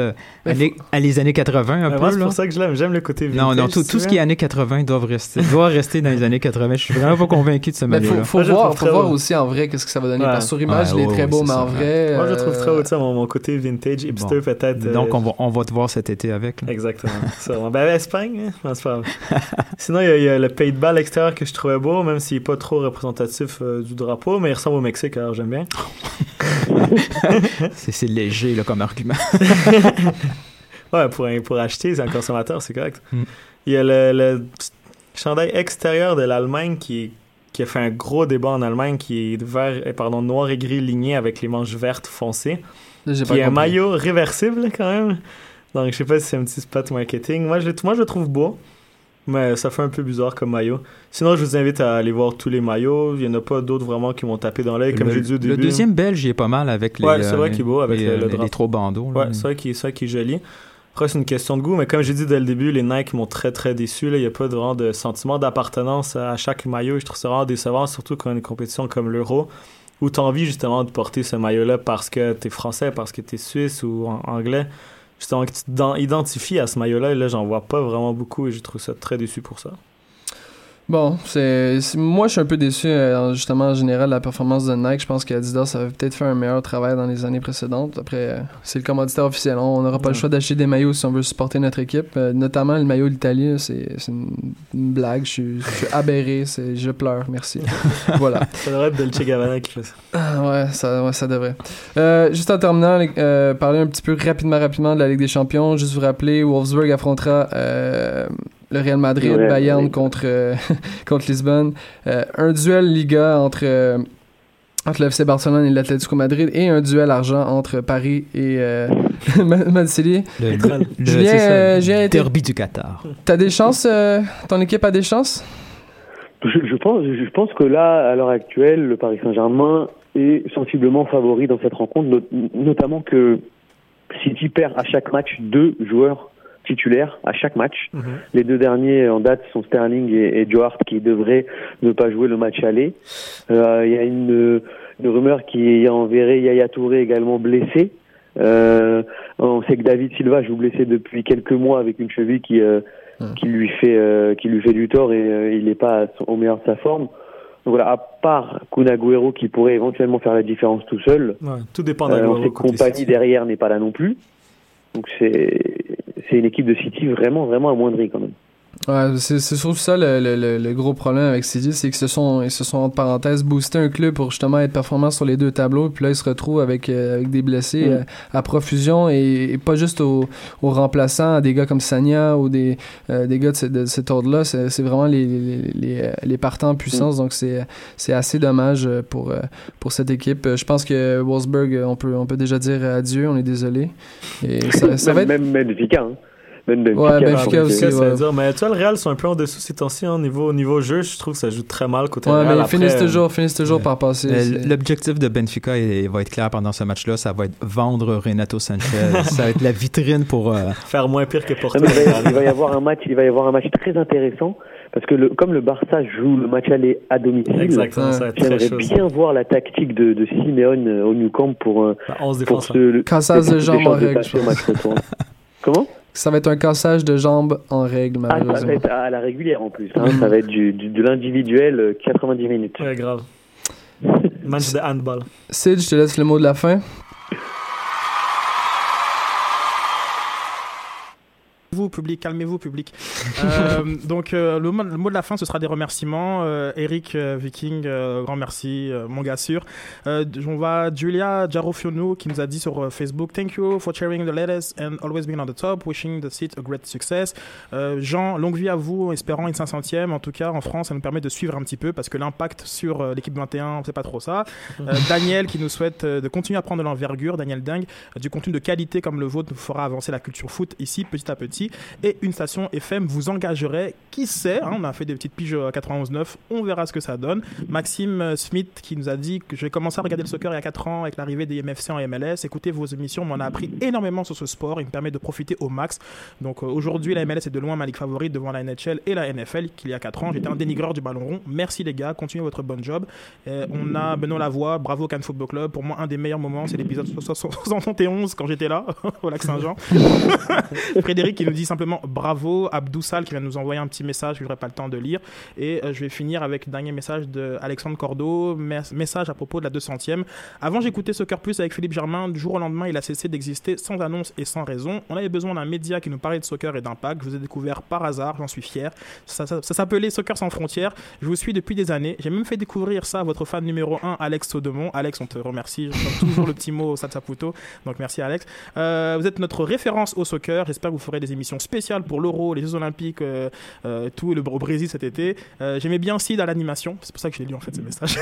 euh, à les années 80 un Mais peu. c'est pour ça que je l'aime. J'aime le côté vintage. Non, non, tout, ce qui est années 80 doit rester, doit rester dans les années 80. Je suis vraiment pas convaincu de ce Mais maillot-là. faut, voir, faut voir aussi en vrai qu'est-ce que ça va donner. Ouais. Parce que sur image, Ouais, il est très ouais, beau, mais en vrai. Moi, je trouve euh, très haut, ça, mon, mon côté vintage, hipster, Bon. peut-être. euh, Donc, on va, on va te voir cet été avec. Exactement. Ben, Espagne, hein? Non, c'est pas grave. Sinon, il il y a le pays de balle extérieur que je trouvais beau, même s'il n'est pas trop représentatif euh, du drapeau, mais il ressemble au Mexique, alors j'aime bien. C'est c'est léger là, comme argument. Ouais, pour, un- pour acheter, c'est un consommateur, c'est correct. Mm. Il y a le, le chandail extérieur de l'Allemagne qui, qui a fait un gros débat en Allemagne, qui est vert, euh, pardon, noir et gris ligné avec les manches vertes foncées. j'ai Qui pas est un maillot réversible quand même. Donc je sais pas si c'est un petit spot marketing. Moi je, moi je le trouve beau, mais ça fait un peu bizarre comme maillot. Sinon je vous invite à aller voir tous les maillots. Il y en a pas d'autres vraiment qui m'ont tapé dans l'œil comme le, j'ai dit au le début. deuxième belge, il est pas mal avec les, Ouais, c'est vrai euh, qu'il est beau avec les, le- le les- drap. les trois bandeaux. là. Ouais, c'est vrai qu'il est joli. Après, c'est une question de goût, mais comme j'ai dit dès le début, les Nike m'ont très très déçu. là. Il n'y a pas de, vraiment de sentiment d'appartenance à chaque maillot. Je trouve ça vraiment décevant, surtout quand une compétition comme l'Euro, où tu as envie justement de porter ce maillot-là parce que tu es français, parce que tu es suisse ou anglais. Justement, que tu à ce maillot-là, et là, j'en vois pas vraiment beaucoup et je trouve ça très déçu pour ça. Bon, c'est moi je suis un peu déçu euh, justement en général de la performance de Nike. Je pense qu'Adidas avait peut-être fait un meilleur travail dans les années précédentes. Après, euh, c'est le commanditaire officiel. On n'aura pas le choix d'acheter des maillots si on veut supporter notre équipe. Euh, notamment le maillot de l'Italie, c'est une, une blague. Je suis, je suis aberré. Je pleure. Merci. voilà. Ça devrait être Dolce Gabbana qui fait ça. Ah ouais, ça, ouais, ça devrait. Juste en terminant, euh, parler un petit peu rapidement, rapidement de la Ligue des Champions. Juste vous rappeler, Wolfsburg affrontera le Real Madrid, Real Bayern contre, euh, contre Lisbonne. Euh, un duel Liga entre, euh, entre le FC Barcelone et l'Atlético Madrid et un duel argent entre Paris et euh, Man City. Le, le- Julien, ça, euh, le derby du Qatar. T'as des chances euh, Ton équipe a des chances? Je, je pense, je pense que là, à l'heure actuelle, le Paris Saint-Germain est sensiblement favori dans cette rencontre, not- notamment que City perd à chaque match deux joueurs titulaires à chaque match. Mhm. Les deux derniers en date sont Sterling et, et Joe Hart qui devraient ne pas jouer le match aller. Euh, Il y a une, une rumeur qui enverrait Yaya Touré également blessé. Euh, on sait que David Silva joue blessé depuis quelques mois avec une cheville qui euh, qui lui fait qui lui fait du tort et il n'est pas au meilleur de sa forme. Donc voilà, à part Kun Agüero qui pourrait éventuellement faire la différence tout seul, Ouais, tout dépend d'Aguero compagnie derrière n'est pas là non plus. Donc c'est c'est une équipe de City vraiment vraiment amoindrie quand même. Ouais, c'est c'est surtout ça le, le, le, le gros problème avec City, c'est qu'ils se sont, ils se sont, entre parenthèses, boosté un club pour justement être performant sur les deux tableaux, puis là, ils se retrouvent avec, euh, avec des blessés Mm. euh, à profusion et, et pas juste aux, aux remplaçants, à des gars comme Sanya ou des, euh, des gars de, ce- de cet ordre-là, c'est c'est vraiment les, les, les, euh, les partants en puissance, donc c'est c'est assez dommage euh, pour, euh, pour cette équipe. Euh, Je pense que Wolfsburg, euh, on peut, on peut déjà dire adieu, on est désolé. Et ça, ça va être... même Benfica. Hein. Même Benfica, Ouais, Benfica aussi, Ça, ça ouais. veut dire, mais tu vois, le Real sont un peu en dessous ces temps-ci, hein, niveau, niveau jeu, je trouve que ça joue très mal côté Ouais, Real. mais ils Après, finissent euh, toujours, finissent toujours par passer. Euh, L'objectif de Benfica il va être clair pendant ce match-là. Ça va être vendre Renato Sanchez. ça va être la vitrine pour. euh, faire moins pire que Porto. Il, va, il va y avoir un match, il va y avoir un match très intéressant parce que le, comme le Barça joue le match aller à domicile, Exactement, ça va être très j'aimerais bien voir la tactique de, de Simeone euh, au New Camp pour euh, 11 pour défenseurs. se de pour se jambes en déchanter règle, passer je au match retour. Comment? Ça va être un cassage de jambes en règle, Ah, ça va malheureusement. être à la régulière en plus. Hein, ça va être du, du- de l'individuel euh, 90 minutes. Ouais, grave. Match de handball. Sid, je te laisse le mot de la fin. Vous, public, calmez-vous, public. Euh, donc, euh, le, mot, le mot de la fin, ce sera des remerciements. Euh, Eric Viking, grand merci, mon gars sûr. On va Julia Jarofiono qui nous a dit sur Facebook Thank you for sharing the latest and always being on the top. Wishing the seat a great success. Jean, longue vie à vous, espérant une 500e. En tout cas, en France, ça nous permet de suivre un petit peu parce que l'impact sur l'équipe 21, on sait pas trop ça. Daniel qui nous souhaite de continuer à prendre de l'envergure. Daniel Dingue, du contenu de qualité comme le vôtre nous fera avancer la culture foot ici petit à petit. Et une station FM vous engagerait, qui sait, hein, on a fait des petites piges à 91.9, on verra ce que ça donne. Maxime euh, Smith qui nous a dit que j'ai commencé à regarder le soccer il y a 4 ans avec l'arrivée des MFC en MLS. Écoutez vos émissions, m'en a appris énormément sur ce sport, il me permet de profiter au max. Donc euh, aujourd'hui, la MLS est de loin ma ligue favorite devant la NHL et la NFL qu'il y a 4 ans. J'étais un dénigreur du ballon rond. Merci les gars, continuez votre bon job. Euh, on a Benoît Lavoie, bravo Cannes Football Club. Pour moi, un des meilleurs moments, c'est l'épisode 71 quand j'étais là, au lac Saint-Jean. Frédéric nous dit simplement bravo. Abdou Sal qui vient nous envoyer un petit message que je n'aurai pas le temps de lire. Et euh, je vais finir avec le dernier message de Alexandre Cordeau, mes- message à propos de la 200e. Avant, j'écoutais Soccer Plus avec Philippe Germain. Du jour au lendemain, il a cessé d'exister sans annonce et sans raison. On avait besoin d'un média qui nous parlait de soccer et d'impact. Je vous ai découvert par hasard, j'en suis fier. Ça, s'appelait Soccer sans frontières. Je vous suis depuis des années. J'ai même fait découvrir ça à votre fan numéro 1, Alex Sodemont. Alex, on te remercie. Je toujours le petit mot au Satsaputo. Donc merci Alex. Euh, vous êtes notre référence au soccer. J'espère que vous ferez des émissions spéciales pour l'Euro, les Jeux Olympiques, euh, euh, tout le, au Brésil cet été. Euh, J'aimais bien Sid à l'animation. C'est pour ça que j'ai lu en fait ce message.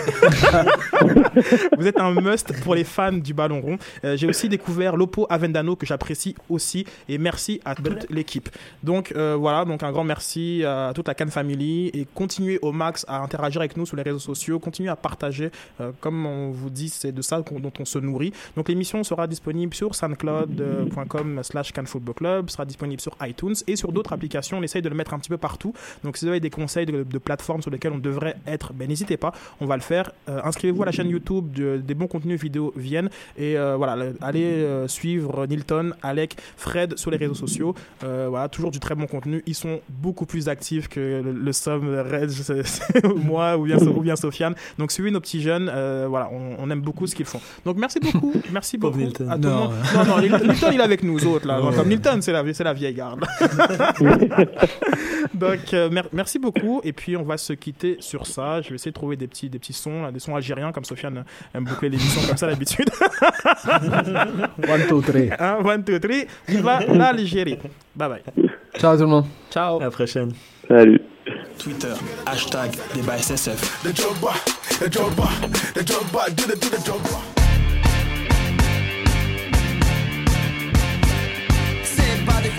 vous êtes un must pour les fans du ballon rond. J'ai aussi découvert Lopo Avendano que j'apprécie aussi. Et merci à toute l'équipe. Donc voilà, donc un grand merci à toute la Cannes Family et continuez au max à interagir avec nous sur les réseaux sociaux, continuez à partager. Comme on vous dit, c'est de ça dont on se nourrit. Donc l'émission sera disponible sur soundcloud.com slash canfootballclub, sera disponible sur sur iTunes et sur d'autres applications. On essaye de le mettre un petit peu partout. Donc si vous avez des conseils de, de plateformes sur lesquelles on devrait être, ben, n'hésitez pas, on va le faire. Euh, Inscrivez-vous à la chaîne YouTube de- des bons contenus vidéo viennent et euh, voilà, le- allez euh, suivre Nilton, Alec, Fred sur les réseaux sociaux. Voilà, toujours du très bon contenu. Ils sont beaucoup plus actifs que le, le Somme, sais- moi ou bien, ou bien Sofiane. Donc suivez nos petits jeunes. voilà, on, on aime beaucoup ce qu'ils font. Donc merci beaucoup, merci beaucoup à tout le Non, monde. Non, non, Nil- Nilton il est avec nous autres là. Ouais. Comme Nilton, c'est la, c'est la vieille Donc euh, mer- merci beaucoup et puis on va se quitter sur ça. Je vais essayer de trouver des petits des petits sons, là, des sons algériens comme Sofiane aime boucler l'émission comme ça d'habitude. One, two, three. Hein, one, two, three. Viva l'Algérie. Bye bye. Ciao tout le monde. Ciao. À la prochaine. Salut. Twitter, hashtag débat SSF.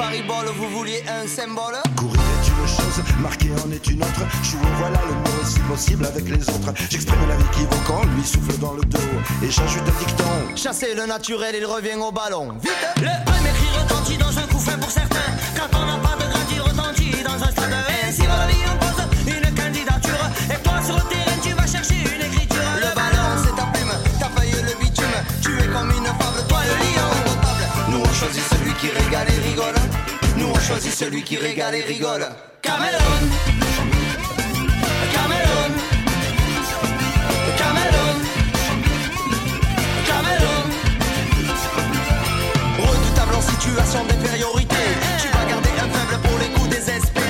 Des fariboles, vous vouliez un symbole Courir est une chose, marquer en est une autre. Jouer voilà le mieux si possible avec les autres. J'exprime la vie qui quand lui souffle dans le dos. Et j'ajoute un dicton. Chasser le naturel, il revient au ballon. Vite Le premier cri retentit dans un coup fin pour certains. Quand on n'a pas de gratte, il retentit dans un stade. choisit celui qui régale et rigole. Nous on choisit celui qui régale et rigole. Cameron, Cameron, Cameron, Cameron. Redoutable en situation d'infériorité. Tu vas garder un faible pour les coups désespérés.